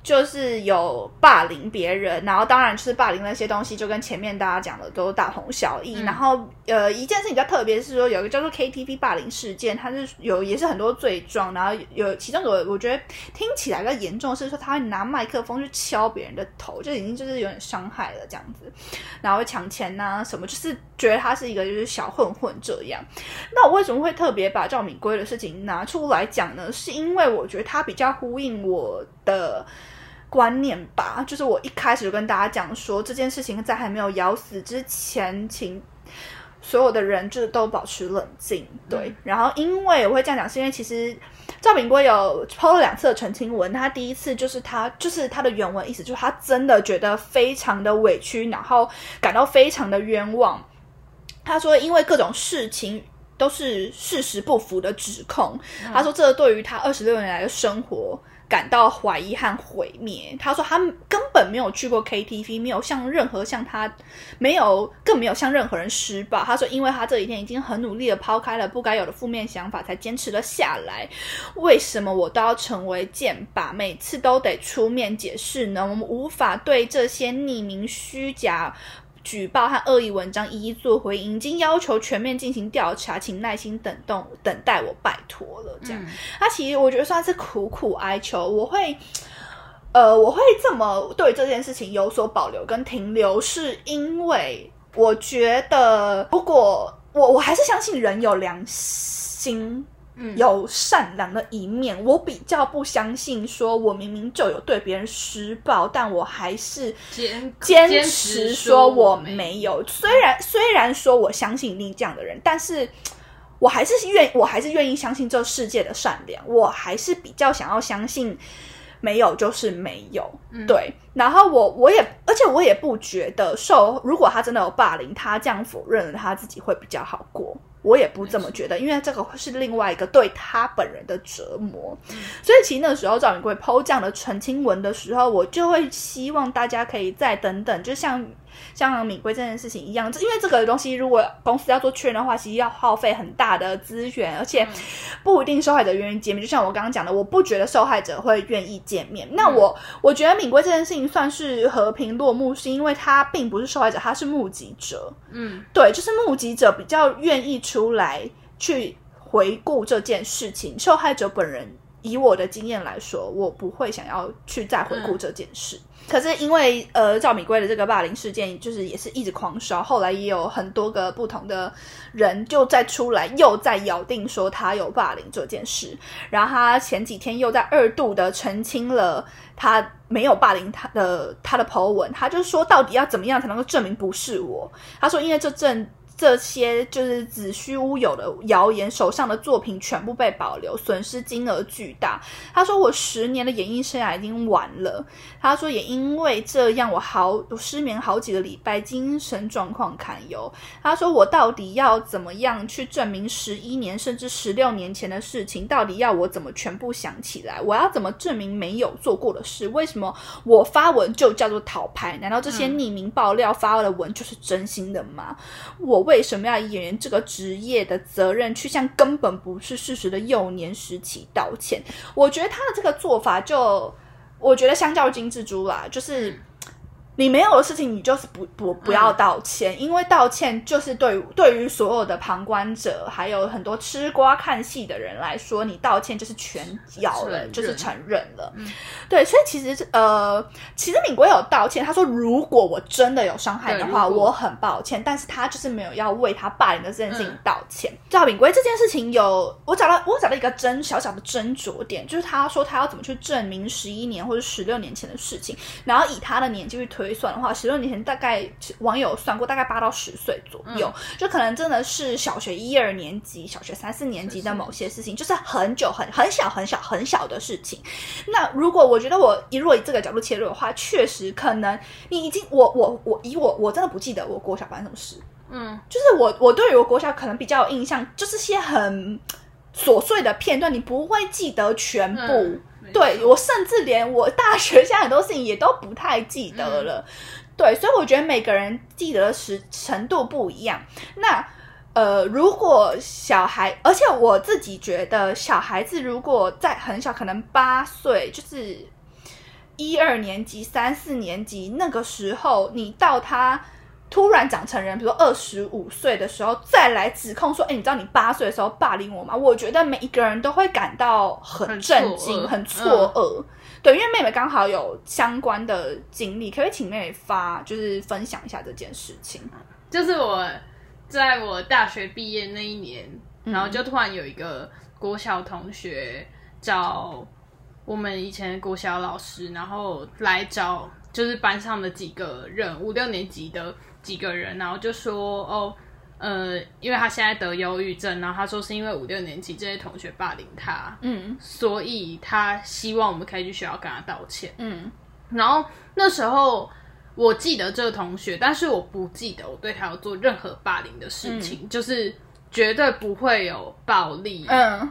就是有霸凌别人，然后当然就是霸凌那些东西，就跟前面大家讲的都大同小异。嗯然后呃，一件事情比较特别是说，有一个叫做 KTV 霸凌事件，它是有也是很多罪状，然后有其中有我觉得听起来比较严重的是说，他会拿麦克风去敲别人的头，就已经就是有点伤害了这样子，然后抢钱呐、什么，就是觉得他是一个就是小混混这样。那我为什么会特别把赵敏圭的事情拿出来讲呢？是因为我觉得他比较呼应我的观念吧，就是我一开始就跟大家讲说，这件事情在还没有咬死之前，请所有的人就是都保持冷静，对。嗯然后因为我会这样讲，是因为其实赵炳圭有抛了两次的澄清文，他第一次就是他就是他的原文意思就是他真的觉得非常的委屈，然后感到非常的冤枉。他说，因为各种事情都是事实不符的指控，他说这对于他二十六年来的生活感到怀疑和毁灭。他说他根本没有去过 KTV，没有向任何向他没有更没有向任何人施暴。他说，因为他这几天已经很努力的抛开了不该有的负面想法，才坚持了下来。为什么我都要成为剑靶，每次都得出面解释呢？我们无法对这些匿名虚假。举报和恶意文章一一做回应，已经要求全面进行调查，请耐心等动等待我，拜托了。这样，嗯他其实我觉得算是苦苦哀求，我会。呃，我会这么对这件事情有所保留跟停留，是因为我觉得，如果我我还是相信人有良心，嗯有善良的一面。我比较不相信，说我明明就有对别人施暴，但我还是坚坚坚持持说我没没有。虽然虽然说我相信你这样的人，但是我还是愿我还是愿意相信这世界的善良，我还是比较想要相信没有就是没有。嗯对，然后我我也而且我也不觉得受，如果他真的有霸凌，他这样否认了他自己会比较好过。我也不这么觉得，因为这个是另外一个对他本人的折磨。所以其实那时候赵敏贵剖这样的澄清文的时候，我就会希望大家可以再等等，就像像敏贵这件事情一样，这因为这个东西如果公司要做确认的话，其实要耗费很大的资源，而且不一定受害者愿意见面。就像我刚刚讲的，我不觉得受害者会愿意见面。那我我觉得敏贵这件事情算是和平落幕，是因为他并不是受害者，他是目击者。嗯对，就是目击者比较愿意出来去回顾这件事情，受害者本人以我的经验来说，我不会想要去再回顾这件事。可是因为呃赵敏圭的这个霸凌事件，就是也是一直狂烧，后来也有很多个不同的人就在出来又在咬定说他有霸凌这件事，然后他前几天又在二度的澄清了他没有霸凌他的他的 po 文，他就说到底要怎么样才能够证明不是我？他说因为这证。这些就是子虚乌有的谣言，手上的作品全部被保留，损失金额巨大。他说：“我十年的演艺生涯已经完了。”他说：“也因为这样，我好失眠好几个礼拜，精神状况堪忧。”他说：“我到底要怎么样去证明十一年甚至十六年前的事情？到底要我怎么全部想起来？我要怎么证明没有做过的事？为什么我发文就叫做讨拍？难道这些匿名爆料发的文就是真心的吗？我为为什么要以演员这个职业的责任去向根本不是事实的幼年时期道歉？我觉得他的这个做法，就我觉得相较金志珠啦，就是。你没有的事情，你就是不不不要道歉，因为道歉就是对对于所有的旁观者，还有很多吃瓜看戏的人来说，你道歉就是全咬了，就是承认了。对，所以其实呃，其实敏国有道歉，他说如果我真的有伤害的话，我很抱歉，但是他就是没有要为他霸凌的这件事情道歉。赵敏圭这件事情有我找到我找到一个真小小的斟酌点，就是他说他要怎么去证明十一年或者十六年前的事情，然后以他的年纪去推。推算的话，十六年前大概网友算过，大概八到十岁左右，就可能真的是小学一二年级、小学三四年级的某些事情，就是很久很很小很小很小的事情。那如果我觉得我以若以这个角度切入的话，确实可能你已经我我我以我我真的不记得我国小发生什么事，嗯，就是我我对于我国小可能比较有印象，就是些很琐碎的片段，你不会记得全部。对我甚至连我大学现在很多事情也都不太记得了，对，所以我觉得每个人记得的时程度不一样。那呃，如果小孩，而且我自己觉得小孩子如果在很小，可能八岁，就是一二年级、三四年级那个时候，你到他。突然长成人，比如说二十五岁的时候再来指控说：“哎，你知道你八岁的时候霸凌我吗？”我觉得每一个人都会感到很震惊、很错愕。对，因为妹妹刚好有相关的经历，可不可以请妹妹发，就是分享一下这件事情？就是我在我大学毕业那一年，然后就突然有一个国小同学找我们以前国小老师，然后来找就是班上的几个人，五六年级的。几个人，然后就说哦，呃，因为他现在得忧郁症，然后他说是因为五六年级这些同学霸凌他，嗯，所以他希望我们可以去学校跟他道歉，嗯，然后那时候我记得这个同学，但是我不记得我对他有做任何霸凌的事情，就是绝对不会有暴力，嗯。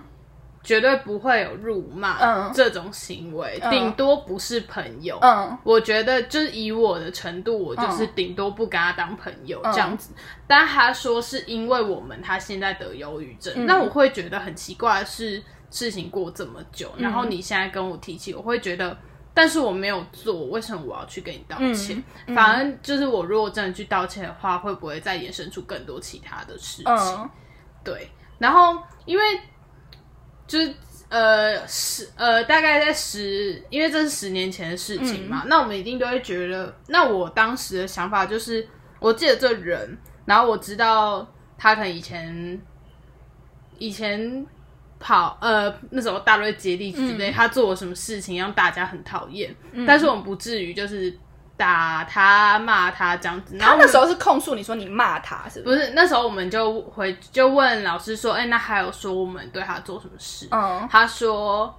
绝对不会有辱骂这种行为，顶多不是朋友。嗯，我觉得就是以我的程度，我就是顶多不跟他当朋友这样子。但他说是因为我们他现在得忧郁症，那我会觉得很奇怪的是，事情过这么久，然后你现在跟我提起，我会觉得，但是我没有做，为什么我要去跟你道歉？反而就是我如果真的去道歉的话，会不会再衍生出更多其他的事情？对，然后因为。就是呃十呃大概在十，因为这是十年前的事情嘛，那我们一定都会觉得，那我当时的想法就是，我记得这人，然后我知道他可能以前以前跑呃那时候大瑞接力之类，他做了什么事情让大家很讨厌，但是我们不至于就是。打他骂他这样子，他那时候是控诉你说你骂他是不是？那时候我们就回就问老师说，哎，那还有说我们对他做什么事？嗯，他说，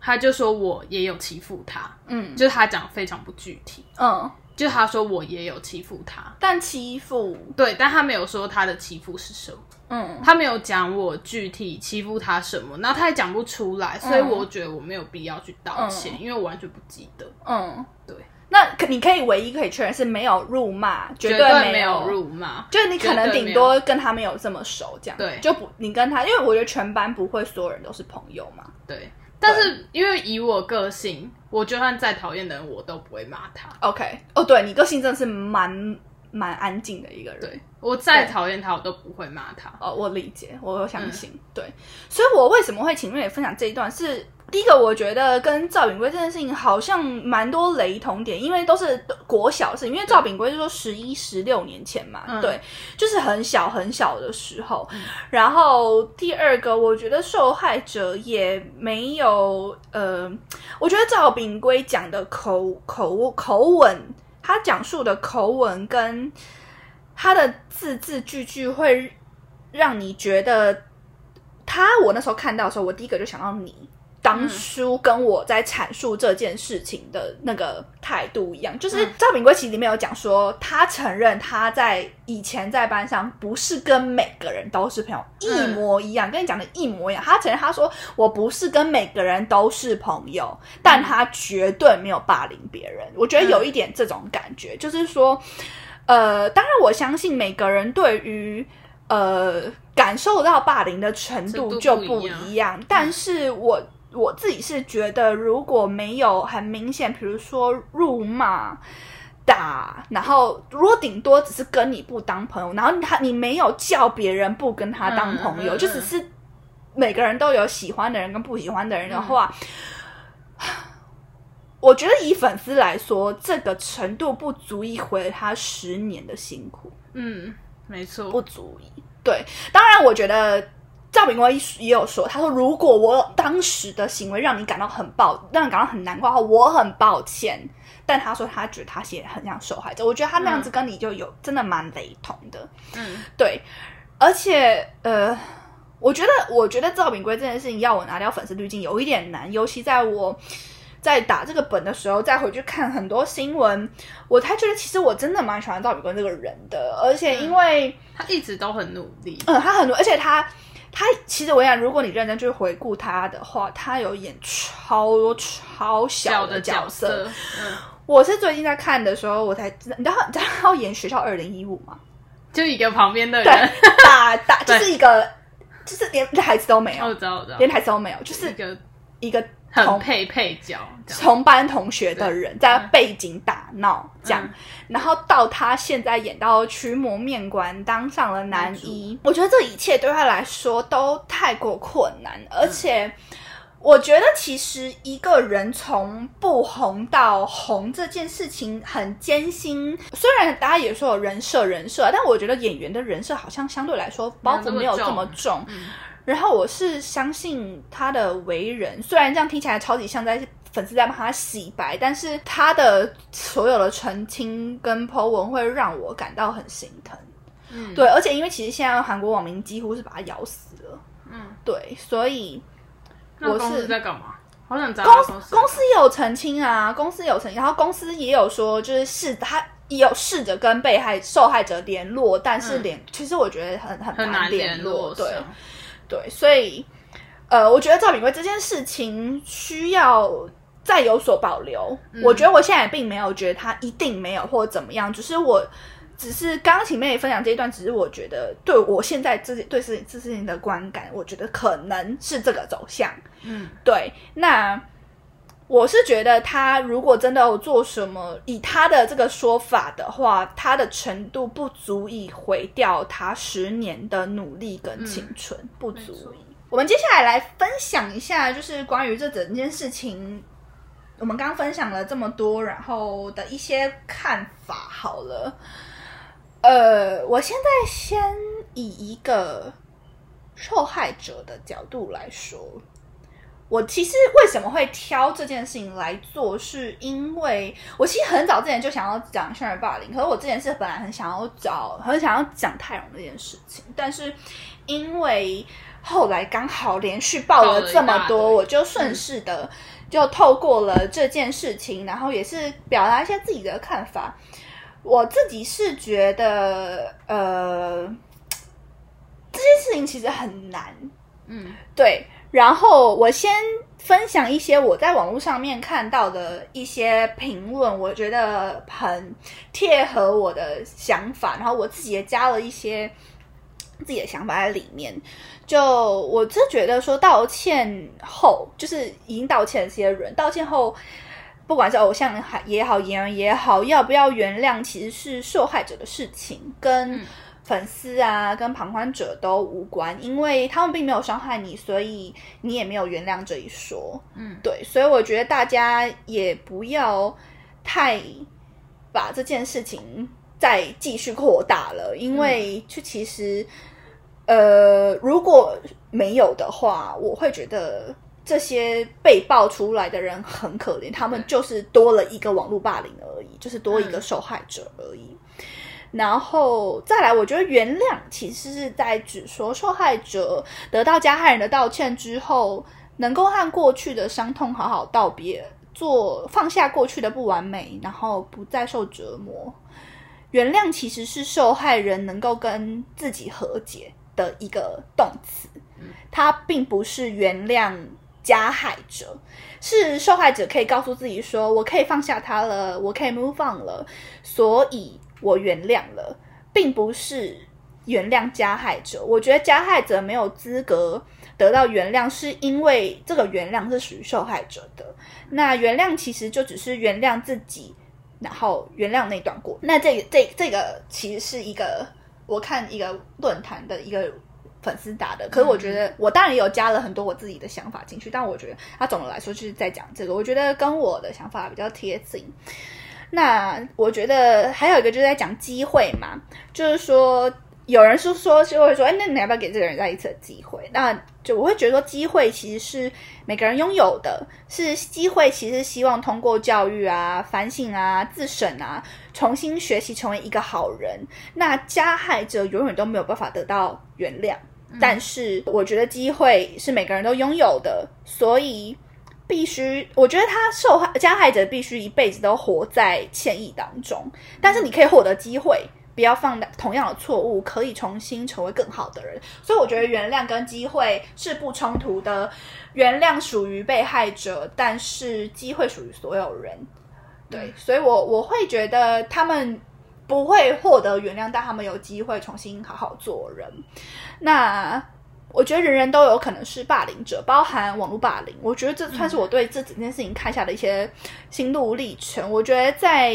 他就说我也有欺负他，嗯，就是他讲非常不具体，嗯，就他说我也有欺负他，但欺负。对，但他没有说他的欺负是什么，嗯，他没有讲我具体欺负他什么，然后他也讲不出来，所以我觉得我没有必要去道歉，因为我完全不记得，嗯，对。那可你可以唯一可以确认是没有辱骂，绝对没有辱骂，就是你可能顶多跟他没有这么熟，这样对，就不你跟他，因为我觉得全班不会所有人都是朋友嘛，对。但是因为以我个性，我就算再讨厌的人，我都不会骂他。OK，哦，对你个性真的是蛮蛮安静的一个人，对我再讨厌他，我都不会骂他。哦，我理解，我相信，对，所以我为什么会请瑞也分享这一段是。第一个，我觉得跟赵炳圭这件事情好像蛮多雷同点，因为都是国小事。因为赵炳圭就说十一、十六年前嘛，对，就是很小很小的时候。然后第二个，我觉得受害者也没有呃，我觉得赵炳圭讲的口口口吻，他讲述的口吻跟他的字字句句，会让你觉得他。我那时候看到的时候，我第一个就想到你。当初跟我在阐述这件事情的那个态度一样，就是赵炳圭其实里面有讲说，他承认他在以前在班上不是跟每个人都是朋友一模一样，跟你讲的一模一样。他承认他说我不是跟每个人都是朋友，但他绝对没有霸凌别人。我觉得有一点这种感觉，就是说，呃，当然我相信每个人对于呃感受到霸凌的程度就不一样，但是我。我自己是觉得，如果没有很明显，比如说辱骂、打，然后如果顶多只是跟你不当朋友，然后他你没有叫别人不跟他当朋友，就只是每个人都有喜欢的人跟不喜欢的人的话，我觉得以粉丝来说，这个程度不足以毁他十年的辛苦。嗯，没错，不足以。对，当然，我觉得。赵炳威也有说，他说如果我当时的行为让你感到很抱，让你感到很难过的话，我很抱歉。但他说他觉得他也很像受害者，我觉得他那样子跟你就有真的蛮雷同的。嗯，对。而且呃，我觉得我觉得赵炳圭这件事情要我拿掉粉丝滤镜有一点难，尤其在我在打这个本的时候，再回去看很多新闻，我才觉得其实我真的蛮喜欢赵炳圭这个人的。而且因为他一直都很努力，嗯，他很努，而且他。他其实我想，如果你认真去回顾他的话，他有演超多超小的角色。嗯，我是最近在看的时候，我才知道，你知道你知道他演学校二零一五吗？就一个旁边的人，打 打就是一个，就是连台词都没有，我知道，我知道，连台词都没有，就是一个一个。很配配角，同班同学的人在背景打闹这样，然后到他现在演到驱魔面馆当上了男一，我觉得这一切对他来说都太过困难，而且我觉得其实一个人从不红到红这件事情很艰辛。虽然大家也说有人设人设，但我觉得演员的人设好像相对来说包袱没有这么重。然后我是相信他的为人，虽然这样听起来超级像在粉丝在帮他洗白，但是他的所有的澄清跟 po 文会让我感到很心疼。嗯，对，而且因为其实现在韩国网民几乎是把他咬死了。嗯，对，所以我是在干嘛？好想找公司公司也有澄清啊，公司有澄清，然后公司也有说，就是是他也有试着跟被害受害者联络，但是联其实我觉得很很难联络，对。对，所以，呃，我觉得赵炳贵这件事情需要再有所保留。我觉得我现在并没有觉得他一定没有或者怎么样，只是我只是刚刚请妹妹分享这一段，只是我觉得对我现在这对事这事情的观感，我觉得可能是这个走向。嗯，对，那。我是觉得他如果真的有做什么，以他的这个说法的话，他的程度不足以毁掉他十年的努力跟青春，不足以。我们接下来来分享一下，就是关于这整件事情，我们刚分享了这么多，然后的一些看法。好了，呃，我现在先以一个受害者的角度来说。我其实为什么会挑这件事情来做，是因为我其实很早之前就想要讲校园霸凌，可是我之前是本来很想要找，很想要讲泰容这件事情，但是因为后来刚好连续爆了这么多，我就顺势的就透过了这件事情，然后也是表达一下自己的看法。我自己是觉得，呃，这件事情其实很难，嗯，对。然后我先分享一些我在网络上面看到的一些评论，我觉得很贴合我的想法。然后我自己也加了一些自己的想法在里面。就我是觉得说，道歉后就是已经道歉的这些人，道歉后不管是偶像也好，演员也好，要不要原谅，其实是受害者的事情，跟粉丝啊跟旁观者都无关，因为他们并没有伤害你，所以你也没有原谅这一说。嗯，对，所以我觉得大家也不要太把这件事情再继续扩大了，因为就其实，呃，如果没有的话，我会觉得这些被爆出来的人很可怜，他们就是多了一个网络霸凌而已，就是多一个受害者而已。然后再来，我觉得原谅其实是在指说受害者得到加害人的道歉之后，能够和过去的伤痛好好道别，做放下过去的不完美，然后不再受折磨。原谅其实是受害人能够跟自己和解的一个动词，它并不是原谅加害者，是受害者可以告诉自己说：“我可以放下他了，我可以 move on 了。”所以。我原谅了，并不是原谅加害者。我觉得加害者没有资格得到原谅，是因为这个原谅是属于受害者的。那原谅其实就只是原谅自己，然后原谅那段过。那这这这个其实是一个我看一个论坛的一个粉丝打的，可是我觉得我当然也有加了很多我自己的想法进去，但我觉得他总的来说就是在讲这个，我觉得跟我的想法比较贴近。那我觉得还有一个就是在讲机会嘛，就是说有人是说就会说，哎，那你要不要给这个人再一次机会？那就我会觉得说，机会其实是每个人拥有的，是机会，其实希望通过教育啊、反省啊、自省啊，重新学习成为一个好人。那加害者永远都没有办法得到原谅，但是我觉得机会是每个人都拥有的，所以。必须，我觉得他受害加害者必须一辈子都活在歉意当中。但是你可以获得机会，不要犯同样的错误，可以重新成为更好的人。所以我觉得原谅跟机会是不冲突的。原谅属于被害者，但是机会属于所有人。对，所以我我会觉得他们不会获得原谅，但他们有机会重新好好做人。那。我觉得人人都有可能是霸凌者，包含网络霸凌。我觉得这算是我对这整件事情看下的一些心路历程。我觉得在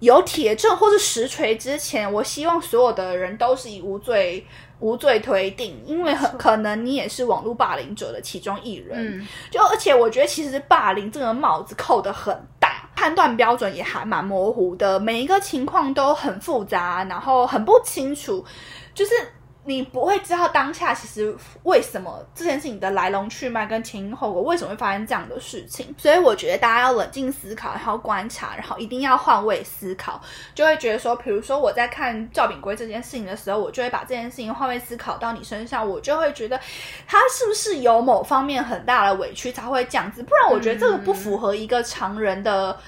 有铁证或是实锤之前，我希望所有的人都是以无罪无罪推定，因为很可能你也是网络霸凌者的其中一人。就而且我觉得其实霸凌这个帽子扣的很大，判断标准也还蛮模糊的，每一个情况都很复杂，然后很不清楚，就是。你不会知道当下其实为什么这件事情的来龙去脉跟前因后果，为什么会发生这样的事情？所以我觉得大家要冷静思考，然后观察，然后一定要换位思考，就会觉得说，比如说我在看赵炳圭这件事情的时候，我就会把这件事情换位思考到你身上，我就会觉得他是不是有某方面很大的委屈才会这样子？不然我觉得这个不符合一个常人的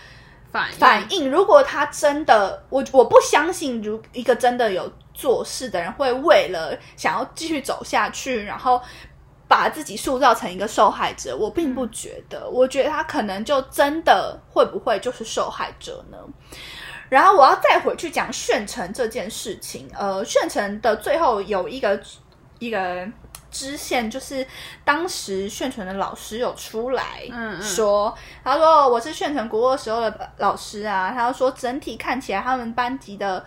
反反应。如果他真的，我我不相信，如一个真的有。做事的人会为了想要继续走下去，然后把自己塑造成一个受害者。我并不觉得，我觉得他可能就真的会不会就是受害者呢？然后我要再回去讲炫城这件事情。呃，炫城的最后有一个一个支线，就是当时炫成的老师有出来说，他说我是炫成国二时候的老师啊，他说整体看起来他们班级的。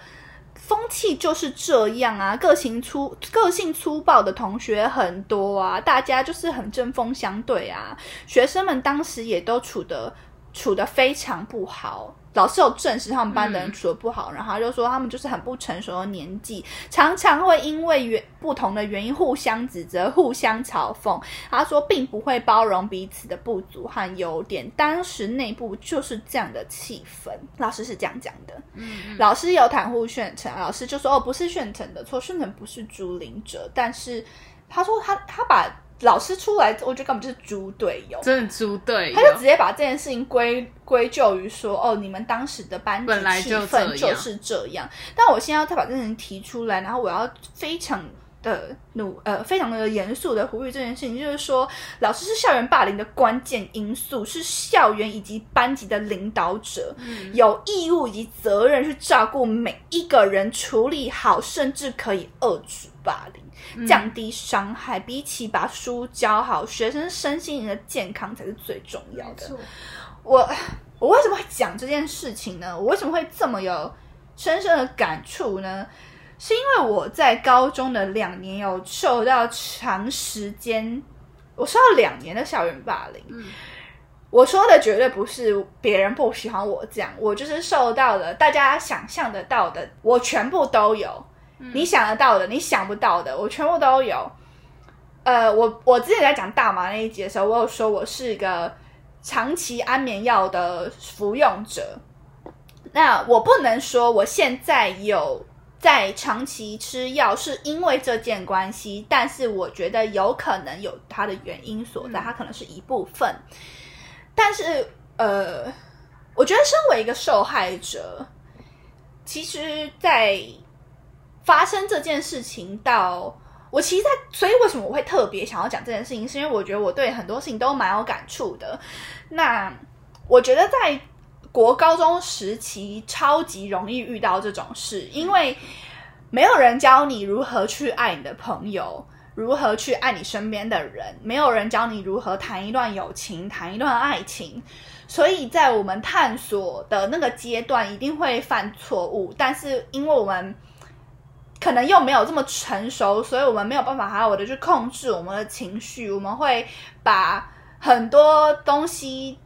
风气就是这样啊，个性粗、个性粗暴的同学很多啊，大家就是很针锋相对啊。学生们当时也都处得处得非常不好。老师有证实他们班的人处的不好，然后他就说他们就是很不成熟的年纪，常常会因为原不同的原因互相指责、互相嘲讽。他说并不会包容彼此的不足和优点，当时内部就是这样的气氛。老师是这样讲的。嗯，老师有袒护炫成，老师就说哦，不是炫成的错，炫成不是朱林哲，但是他说他他把。老师出来，我觉得根本就是猪队友，真的猪队友。他就直接把这件事情归归咎于说，哦，你们当时的班级气氛就是这样。但我现在要再把这件事情提出来，然后我要非常的努呃，非常的严肃的呼吁这件事情，就是说，老师是校园霸凌的关键因素，是校园以及班级的领导者，有义务以及责任去照顾每一个人，处理好，甚至可以遏制霸凌。降低伤害，比起把书教好，学生身心灵的健康才是最重要的。我我为什么会讲这件事情呢？我为什么会这么有深深的感触呢？是因为我在高中的两年有受到长时间，我受到两年的校园霸凌。嗯我说的绝对不是别人不喜欢我这样，我就是受到了大家想象得到的，我全部都有。你想得到的，你想不到的，我全部都有。呃，我我之前在讲大麻那一集的时候，我有说我是一个长期安眠药的服用者。那我不能说我现在有在长期吃药是因为这件关系，但是我觉得有可能有它的原因所在，它可能是一部分。但是呃，我觉得身为一个受害者，其实，在发生这件事情到我其实在，所以为什么我会特别想要讲这件事情，是因为我觉得我对很多事情都蛮有感触的。那我觉得在国高中时期超级容易遇到这种事，因为没有人教你如何去爱你的朋友，如何去爱你身边的人，没有人教你如何谈一段友情，谈一段爱情。所以在我们探索的那个阶段，一定会犯错误，但是因为我们可能又没有这么成熟，所以我们没有办法好好的去控制我们的情绪，我们会把很多东西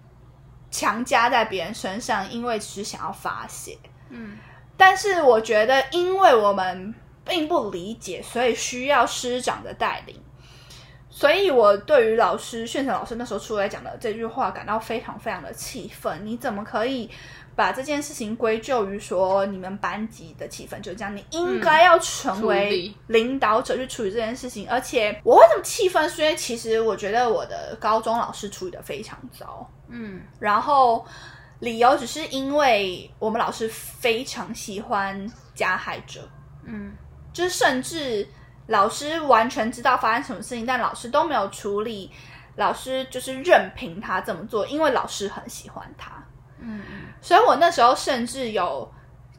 强加在别人身上，因为只是想要发泄。嗯但是我觉得，因为我们并不理解，所以需要师长的带领。所以我对于老师炫成老师那时候出来讲的这句话感到非常非常的气愤。你怎么可以把这件事情归咎于说你们班级的气氛就这样？你应该要成处为理领导者去处理这件事情。而且我为什么气愤？是因为其实我觉得我的高中老师处理的非常糟。嗯然后理由只是因为我们老师非常喜欢加害者，嗯就是甚至老师完全知道发生什么事情，但老师都没有处理，老师就是任凭他这么做，因为老师很喜欢他。嗯所以我那时候甚至有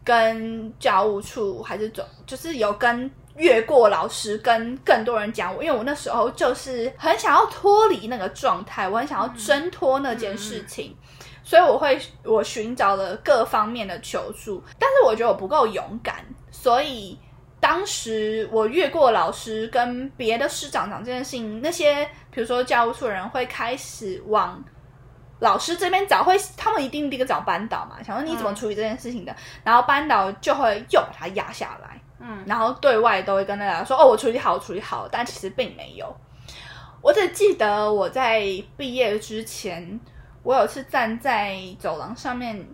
跟教务处还是总，就是有跟越过老师跟更多人讲我，因为我那时候就是很想要脱离那个状态，我很想要挣脱那件事情，所以我会我寻找了各方面的求助，但是我觉得我不够勇敢，所以。当时我越过老师跟别的师长讲这件事情，那些比如说教务处人会开始往老师这边找，会他们一定第一个找班导嘛，想说你怎么处理这件事情的，然后班导就会又把他压下来，嗯。然后对外都会跟大家说哦，我处理好，我处理好，但其实并没有。我只记得我在毕业之前，我有次站在走廊上面，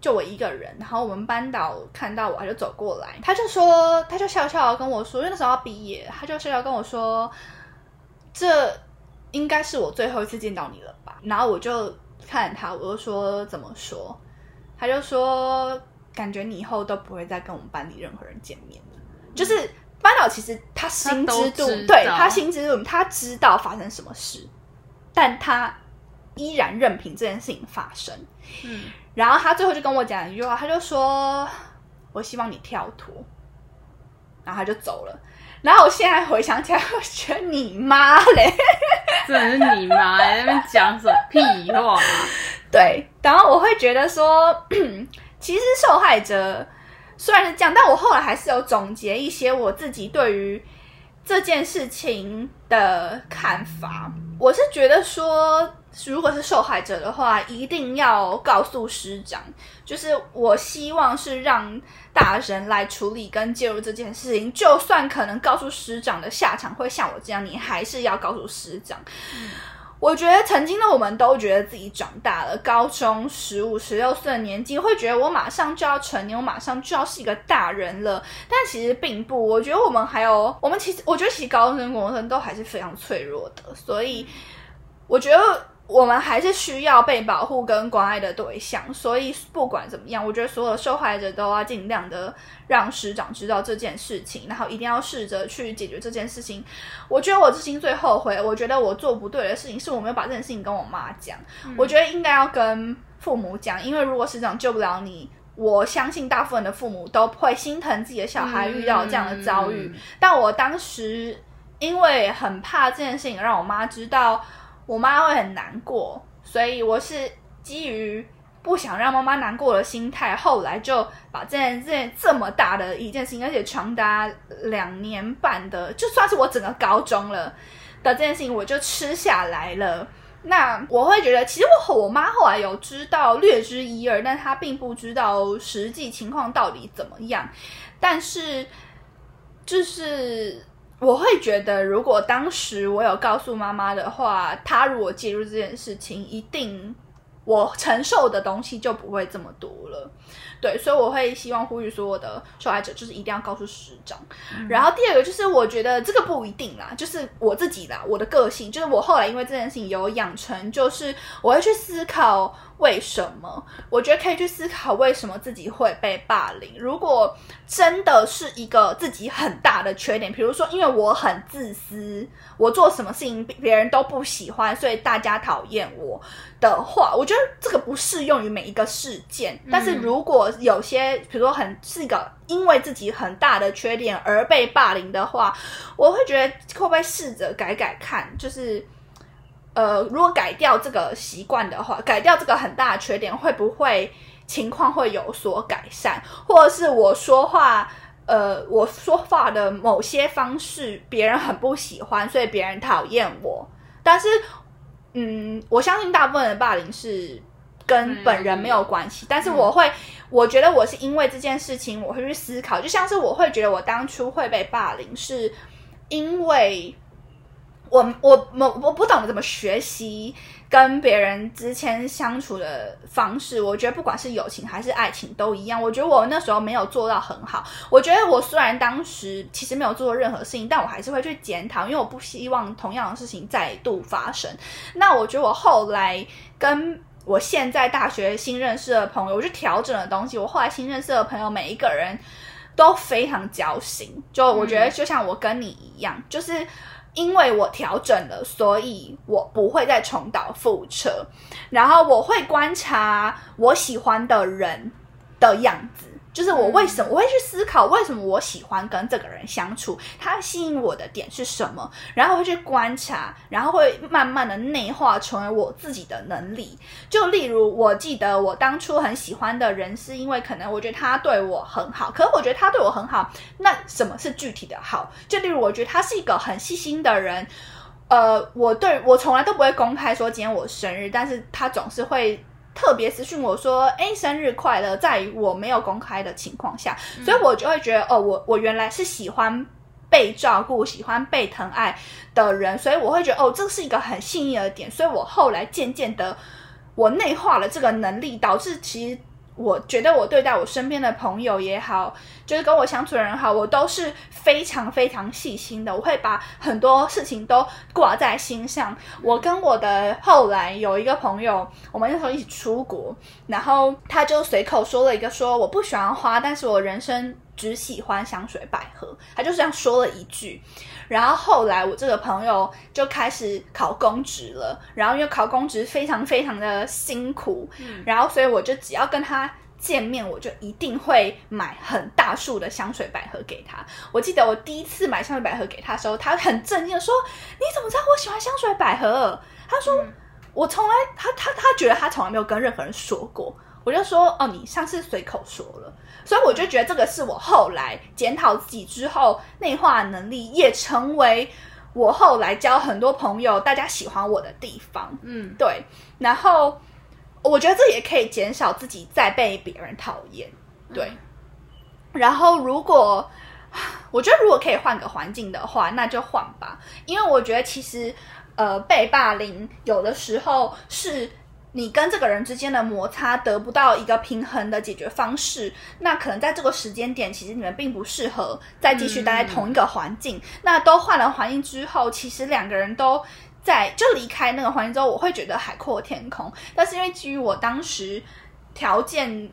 就我一个人，然后我们班导看到我，他就走过来，他就说，他就笑笑跟我说，因为那时候要毕业，他就笑笑跟我说，这应该是我最后一次见到你了吧？然后我就看他，我就说怎么说？他就说，感觉你以后都不会再跟我们班里任何人见面了。就是班导其实他心知肚对他心知肚明，他知道发生什么事，但他依然任凭这件事情发生。嗯然后他最后就跟我讲一句话，他就说：“我希望你跳脱。”然后他就走了。然后我现在回想起来，我觉得你妈嘞，真的是你妈在那边讲什么屁话、啊？对。然后我会觉得说，其实受害者虽然是这样，但我后来还是有总结一些我自己对于这件事情的看法。我是觉得说，如果是受害者的话，一定要告诉师长。就是我希望是让大人来处理跟介入这件事情，就算可能告诉师长的下场会像我这样，你还是要告诉师长。我觉得曾经的我们都觉得自己长大了，高中十五、十六岁的年纪，会觉得我马上就要成年，我马上就要是一个大人了。但其实并不，我觉得我们还有，我们其实，我觉得其实高中生、高中生都还是非常脆弱的，所以我觉得我们还是需要被保护跟关爱的对象。所以不管怎么样，我觉得所有受害者都要尽量的让师长知道这件事情，然后一定要试着去解决这件事情。我觉得我至今最后悔，我觉得我做不对的事情是我没有把这件事情跟我妈讲。我觉得应该要跟父母讲，因为如果师长救不了你。我相信大部分的父母都会心疼自己的小孩遇到这样的遭遇，嗯但我当时因为很怕这件事情让我妈知道，我妈会很难过，所以我是基于不想让妈妈难过的心态，后来就把这件这件这么大的一件事情，而且长达两年半的，就算是我整个高中了的这件事情，我就吃下来了。那我会觉得，其实我和我妈后来有知道略知一二，但她并不知道实际情况到底怎么样。但是，就是我会觉得，如果当时我有告诉妈妈的话，她如果介入这件事情，一定我承受的东西就不会这么多了。对，所以我会希望呼吁所有的受害者，就是一定要告诉师长。然后第二个就是，我觉得这个不一定啦，就是我自己啦，我的个性，就是我后来因为这件事情有养成，就是我会去思考。为什么？我觉得可以去思考为什么自己会被霸凌。如果真的是一个自己很大的缺点，比如说因为我很自私，我做什么事情别人都不喜欢，所以大家讨厌我的话，我觉得这个不适用于每一个事件。但是如果有些，比如说很是一个因为自己很大的缺点而被霸凌的话，我会觉得会不会试着改改看，就是。呃，如果改掉这个习惯的话，改掉这个很大的缺点，会不会情况会有所改善？或者是我说话，呃，我说话的某些方式，别人很不喜欢，所以别人讨厌我。但是，嗯，我相信大部分的霸凌是跟本人没有关系。但是我会，我觉得我是因为这件事情，我会去思考，就像是我会觉得我当初会被霸凌，是因为。我我我我不懂得怎么学习跟别人之间相处的方式，我觉得不管是友情还是爱情都一样。我觉得我那时候没有做到很好。我觉得我虽然当时其实没有做任何事情，但我还是会去检讨，因为我不希望同样的事情再度发生。那我觉得我后来跟我现在大学新认识的朋友，我去调整的东西。我后来新认识的朋友每一个人都非常交心，就我觉得就像我跟你一样，就是。因为我调整了，所以我不会再重蹈覆辙。然后我会观察我喜欢的人的样子。就是我为什么我会去思考为什么我喜欢跟这个人相处，他吸引我的点是什么，然后会去观察，然后会慢慢的内化成为我自己的能力。就例如，我记得我当初很喜欢的人，是因为可能我觉得他对我很好，可是我觉得他对我很好，那什么是具体的好？就例如，我觉得他是一个很细心的人，呃，我对我从来都不会公开说今天我生日，但是他总是会。特别私讯我说：“哎，生日快乐！”在于我没有公开的情况下，所以我就会觉得，哦，我我原来是喜欢被照顾、喜欢被疼爱的人，所以我会觉得，哦，这是一个很幸运的点。所以我后来渐渐的，我内化了这个能力，导致其实。我觉得我对待我身边的朋友也好，就是跟我相处的人好，我都是非常非常细心的。我会把很多事情都挂在心上。我跟我的后来有一个朋友，我们那时候一起出国，然后他就随口说了一个说我不喜欢花，但是我人生只喜欢香水百合。他就这样说了一句。然后后来我这个朋友就开始考公职了，然后因为考公职非常非常的辛苦，然后所以我就只要跟他见面，我就一定会买很大束的香水百合给他。我记得我第一次买香水百合给他的时候，他很震惊的说：“你怎么知道我喜欢香水百合？”他说：“我从来他他他觉得他从来没有跟任何人说过。”我就说：“哦，你上次随口说了。”所以我就觉得这个是我后来检讨自己之后内化能力，也成为我后来交很多朋友大家喜欢我的地方。嗯，对。然后我觉得这也可以减少自己再被别人讨厌。对。然后如果我觉得如果可以换个环境的话，那就换吧。因为我觉得其实呃被霸凌有的时候是。你跟这个人之间的摩擦得不到一个平衡的解决方式，那可能在这个时间点，其实你们并不适合再继续待在同一个环境。那都换了环境之后，其实两个人都在就离开那个环境之后，我会觉得海阔天空。但是因为基于我当时条件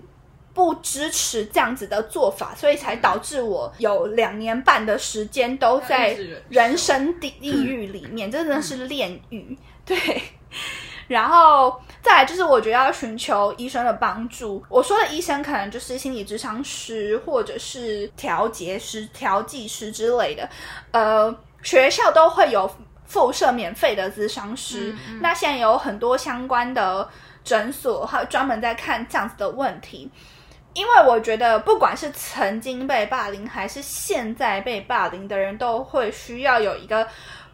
不支持这样子的做法，所以才导致我有两年半的时间都在人生地地狱里面，真的是炼狱。对。然后再来就是，我觉得要寻求医生的帮助。我说的医生可能就是心理咨商师，或者是调节师、调剂师之类的。呃，学校都会有附设免费的咨商师。那现在有很多相关的诊所，还有专门在看这样子的问题。因为我觉得，不管是曾经被霸凌，还是现在被霸凌的人，都会需要有一个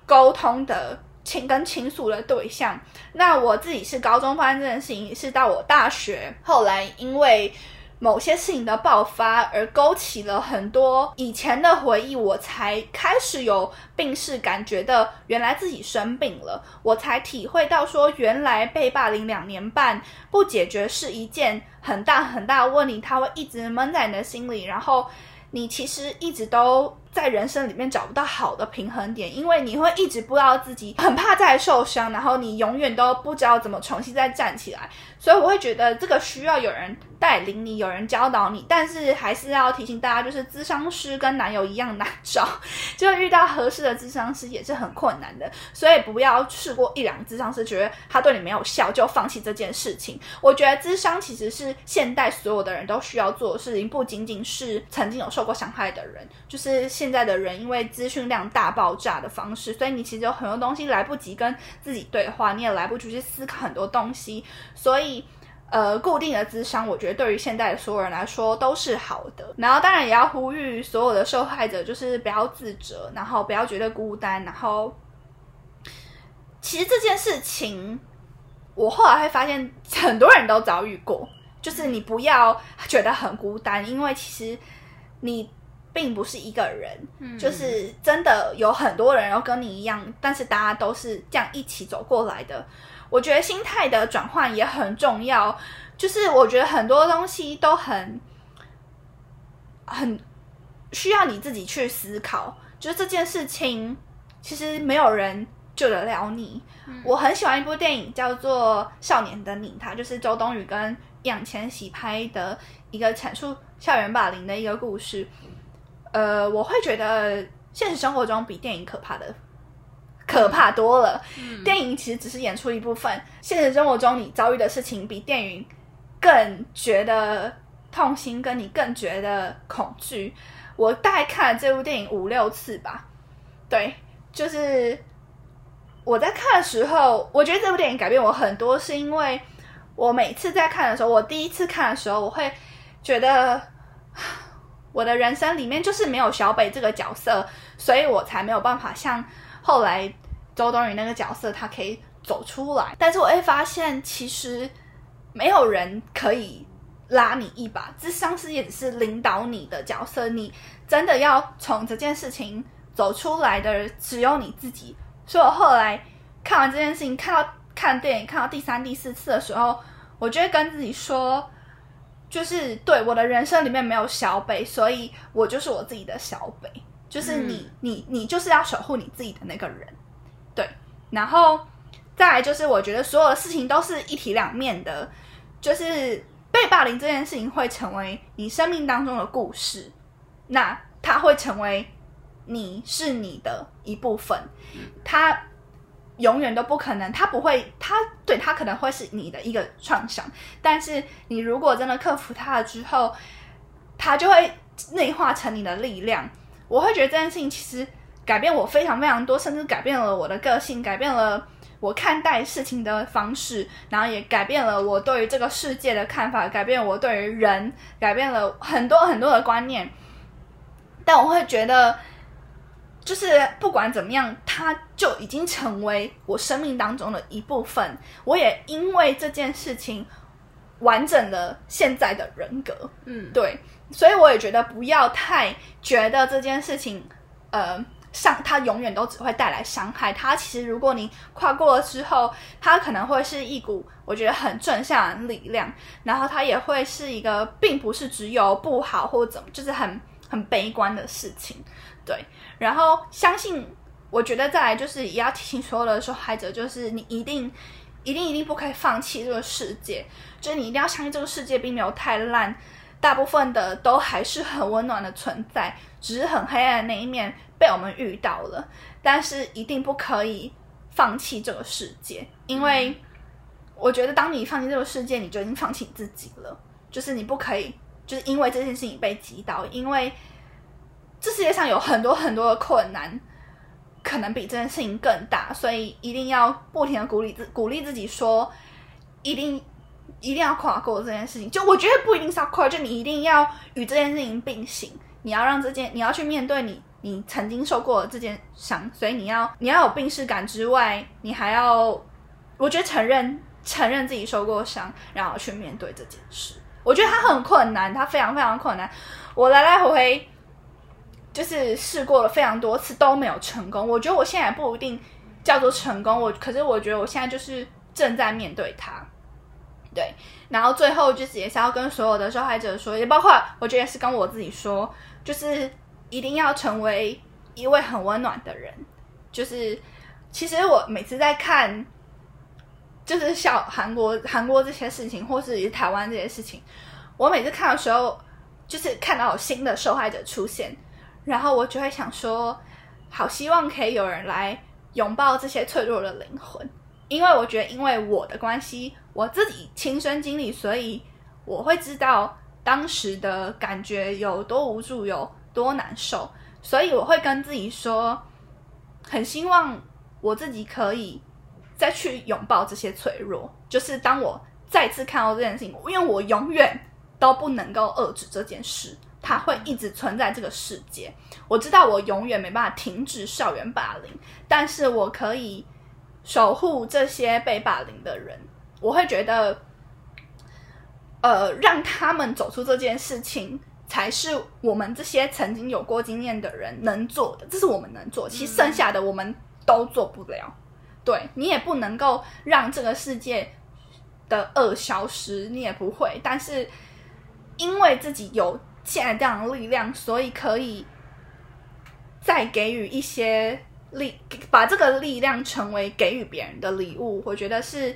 沟通的倾跟倾诉的对象。那我自己是高中发生这件事情，是到我大学后来因为。某些事情的爆发而勾起了很多以前的回忆，我才开始有病逝感觉的，原来自己生病了，我才体会到说，原来被霸凌两年半不解决是一件很大很大的问题，它会一直闷在你的心里，然后你其实一直都。在人生里面找不到好的平衡点，因为你会一直不知道自己很怕再受伤，然后你永远都不知道怎么重新再站起来。所以我会觉得这个需要有人带领你，有人教导你。但是还是要提醒大家，就是咨商师跟男友一样难找，就遇到合适的咨商师也是很困难的。所以不要试过一两个咨商师，觉得他对你没有效就放弃这件事情。我觉得咨商其实是现代所有的人都需要做的事情，不仅仅是曾经有受过伤害的人，就是。现在的人因为资讯量大爆炸的方式，所以你其实有很多东西来不及跟自己对话，你也来不及去思考很多东西。所以，呃，固定的智商，我觉得对于现在的所有人来说都是好的。然后，当然也要呼吁所有的受害者，就是不要自责，然后不要觉得孤单。然后，其实这件事情，我后来会发现很多人都遭遇过，就是你不要觉得很孤单，因为其实你。并不是一个人，就是真的有很多人然后跟你一样，但是大家都是这样一起走过来的。我觉得心态的转换也很重要，就是我觉得很多东西都很很需要你自己去思考。就是这件事情，其实没有人救得了你。我很喜欢一部电影，叫做《少年的你》，它就是周冬雨跟易烊千玺拍的一个阐述校园霸凌的一个故事。呃，我会觉得现实生活中比电影可怕的可怕多了。电影其实只是演出一部分，现实生活中你遭遇的事情比电影更觉得痛心，跟你更觉得恐惧。我大概看了这部电影五六次吧。对，就是我在看的时候，我觉得这部电影改变我很多，是因为我每次在看的时候，我第一次看的时候，我会觉得。我的人生里面就是没有小北这个角色，所以我才没有办法像后来周冬雨那个角色，他可以走出来。但是我会发现，其实没有人可以拉你一把，智商师也只是领导你的角色。你真的要从这件事情走出来的，只有你自己。所以我后来看完这件事情，看到看电影看到第三、第四次的时候，我就会跟自己说。就是对我的人生里面没有小北，所以我就是我自己的小北。就是你，你，你就是要守护你自己的那个人，对。然后再来就是，我觉得所有的事情都是一体两面的。就是被霸凌这件事情会成为你生命当中的故事，那它会成为你是你的一部分，它。永远都不可能，他不会，他对他可能会是你的一个创伤，但是你如果真的克服它了之后，它就会内化成你的力量。我会觉得这件事情其实改变我非常非常多，甚至改变了我的个性，改变了我看待事情的方式，然后也改变了我对于这个世界的看法，改变我对于人，改变了很多很多的观念。但我会觉得。就是不管怎么样，他就已经成为我生命当中的一部分。我也因为这件事情完整了现在的人格。嗯，对，所以我也觉得不要太觉得这件事情，呃，伤它永远都只会带来伤害。它其实如果你跨过了之后，它可能会是一股我觉得很正向的力量，然后它也会是一个并不是只有不好或者怎么，就是很很悲观的事情。对。然后相信，我觉得再来就是也要提醒所有的受害者，就是你一定、一定、一定不可以放弃这个世界，就是你一定要相信这个世界并没有太烂，大部分的都还是很温暖的存在，只是很黑暗的那一面被我们遇到了。但是一定不可以放弃这个世界，因为我觉得当你放弃这个世界，你就已经放弃自己了。就是你不可以，就是因为这件事情被击倒，因为。这世界上有很多很多的困难，可能比这件事情更大，所以一定要不停的鼓励自鼓励自己，说一定一定要跨过这件事情。就我觉得不一定是要跨，就你一定要与这件事情并行，你要让这件，你要去面对你你曾经受过的这件伤，所以你要你要有病视感之外，你还要，我觉得承认承认自己受过伤，然后去面对这件事。我觉得它很困难，它非常非常困难。我来来回回就是试过了非常多次都没有成功。我觉得我现在不一定叫做成功，我可是我觉得我现在就是正在面对它。对，然后最后就是也是要跟所有的受害者说，也包括我觉得也是跟我自己说，就是一定要成为一位很温暖的人。就是其实我每次在看，就是像韩国韩国这些事情，或是台湾这些事情，我每次看的时候，就是看到有新的受害者出现，然后我就会想说，好希望可以有人来拥抱这些脆弱的灵魂，因为我觉得因为我的关系。我自己亲身经历，所以我会知道当时的感觉有多无助，有多难受。所以我会跟自己说，很希望我自己可以再去拥抱这些脆弱。就是当我再次看到这件事情，因为我永远都不能够遏制这件事，它会一直存在这个世界。我知道我永远没办法停止校园霸凌，但是我可以守护这些被霸凌的人。我会觉得，呃，让他们走出这件事情，才是我们这些曾经有过经验的人能做的。这是我们能做，其实剩下的我们都做不了。对你也不能够让这个世界的恶消失，你也不会。但是因为自己有现在这样的力量，所以可以再给予一些力，把这个力量成为给予别人的礼物。我觉得是。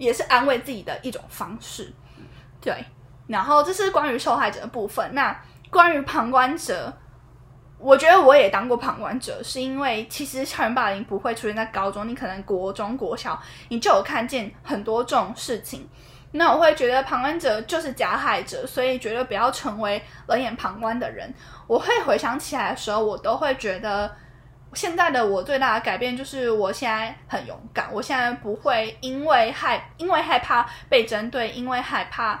也是安慰自己的一种方式，对。然后这是关于受害者的部分。那关于旁观者，我觉得我也当过旁观者，是因为其实校园霸凌不会出现在高中，你可能国中、国小你就有看见很多这种事情。那我会觉得旁观者就是加害者，所以绝对不要成为冷眼旁观的人。我会回想起来的时候，我都会觉得。现在的我最大的改变就是，我现在很勇敢。我现在不会因为害，因为害怕被针对，因为害怕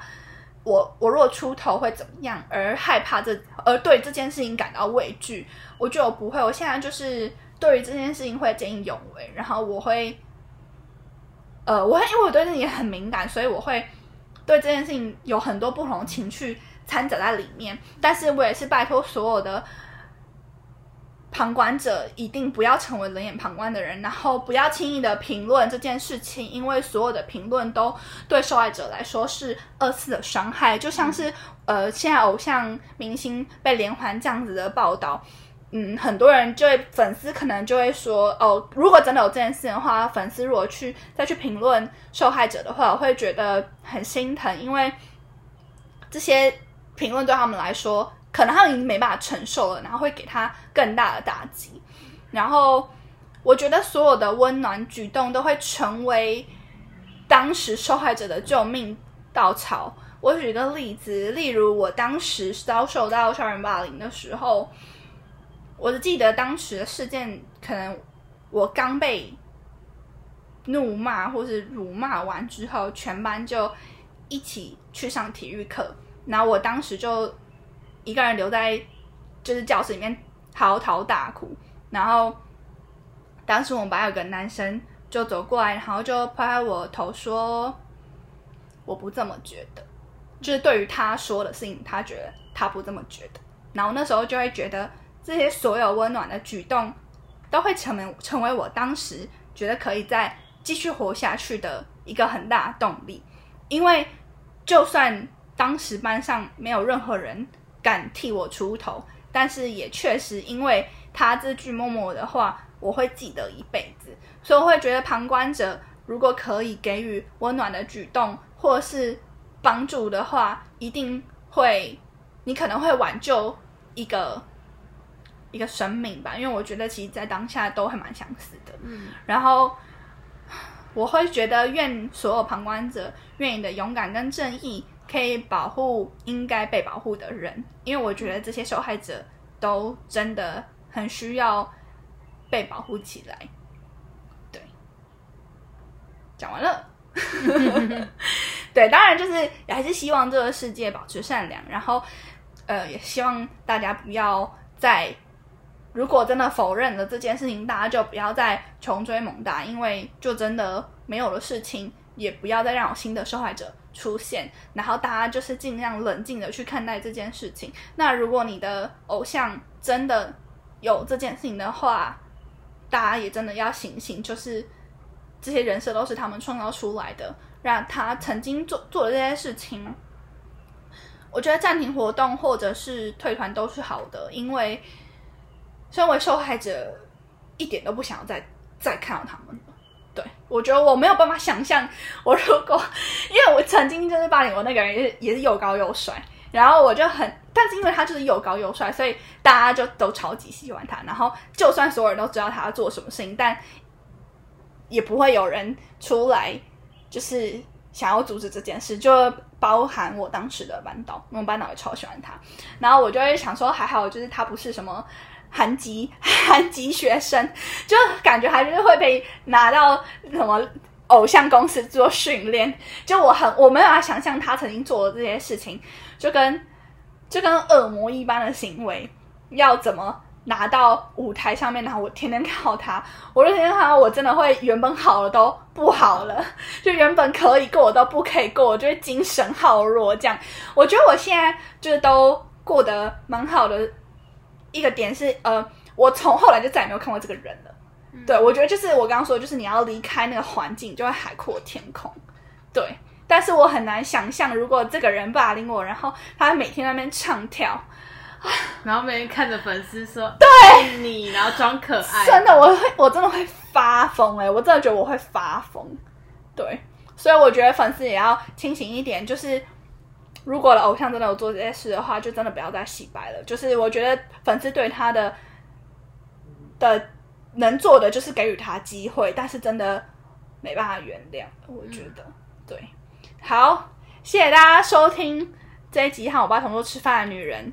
我我若出头会怎么样而害怕这，而对这件事情感到畏惧。我觉得我不会。我现在就是对于这件事情会见义勇为，然后我会，呃，我会因为我对这也很敏感，所以我会对这件事情有很多不同情绪掺杂在里面。但是我也是拜托所有的。旁观者一定不要成为冷眼旁观的人，然后不要轻易的评论这件事情，因为所有的评论都对受害者来说是二次的伤害。就像是呃，现在偶像明星被连环这样子的报道，嗯，很多人就会粉丝可能就会说，哦，如果真的有这件事的话，粉丝如果去再去评论受害者的话，我会觉得很心疼，因为这些评论对他们来说。可能他已经没办法承受了，然后会给他更大的打击。然后我觉得所有的温暖举动都会成为当时受害者的救命稻草。我举个例子，例如我当时遭受到校园霸凌的时候，我记得当时的事件，可能我刚被怒骂或是辱骂完之后，全班就一起去上体育课，然后我当时就。一个人留在就是教室里面嚎啕大哭，然后当时我们班有个男生就走过来，然后就拍拍我头说：“我不这么觉得。”就是对于他说的事情，他觉得他不这么觉得。然后那时候就会觉得这些所有温暖的举动都会成为成为我当时觉得可以再继续活下去的一个很大的动力，因为就算当时班上没有任何人。敢替我出头，但是也确实因为他这句默默的话，我会记得一辈子。所以我会觉得旁观者如果可以给予温暖的举动或是帮助的话，一定会，你可能会挽救一个一个生命吧。因为我觉得其实，在当下都还蛮相似的。嗯，然后我会觉得，愿所有旁观者，愿你的勇敢跟正义。可以保护应该被保护的人，因为我觉得这些受害者都真的很需要被保护起来。对，讲完了。对，当然就是还是希望这个世界保持善良，然后呃，也希望大家不要再如果真的否认了这件事情，大家就不要再穷追猛打，因为就真的没有了事情，也不要再让有新的受害者出现，然后大家就是尽量冷静的去看待这件事情。那如果你的偶像真的有这件事情的话，大家也真的要醒醒，就是这些人设都是他们创造出来的，让他曾经做做的这些事情，我觉得暂停活动或者是退团都是好的，因为身为受害者，一点都不想要再再看到他们。对我觉得我没有办法想象，我如果因为我曾经就是霸凌我那个人也是也是又高又帅，然后我就很，但是因为他就是又高又帅，所以大家就都超级喜欢他。然后就算所有人都知道他要做什么事情，但也不会有人出来就是想要阻止这件事，就包含我当时的班导，我们班导也超喜欢他。然后我就会想说，还好就是他不是什么韩籍韩籍学生，就感觉还是会被拿到什么偶像公司做训练。就我很我没有办法想象他曾经做的这些事情，就跟就跟恶魔一般的行为，要怎么拿到舞台上面，然后我天天看到他，我就天天看到我真的会原本好了都不好了，就原本可以过我都不可以过，我就会精神耗弱。这样，我觉得我现在就是都过得蛮好的。一个点是，呃，我从后来就再也没有看过这个人了。对，我觉得就是我刚刚说，就是你要离开那个环境，就会海阔天空。对，但是我很难想象，如果这个人霸凌我，然后他每天在那边唱跳，然后每天看着粉丝说对你，然后装可爱，真的，我会，我真的会发疯哎、我真的觉得我会发疯。对，所以我觉得粉丝也要清醒一点，就是如果偶像真的有做这些事的话，就真的不要再洗白了。就是我觉得粉丝对他的的能做的就是给予他机会，但是真的没办法原谅。我觉得、对，好，谢谢大家收听这一集和我爸同桌吃饭的女人。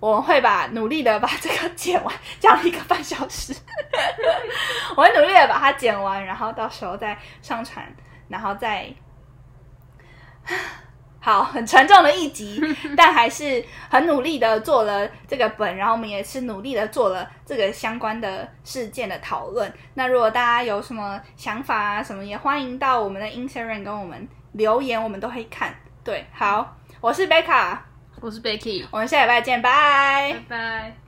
我们会把努力的把这个剪完，讲了一个半小时，我会努力的把它剪完，然后到时候再上传，然后再好很沉重的一集，但还是很努力的做了这个本，然后我们也是努力的做了这个相关的事件的讨论。那如果大家有什么想法啊什么，也欢迎到我们的 Instagram 跟我们留言，我们都会看。对，好，我是贝卡，我是 Becky，我们下礼拜见，拜拜拜。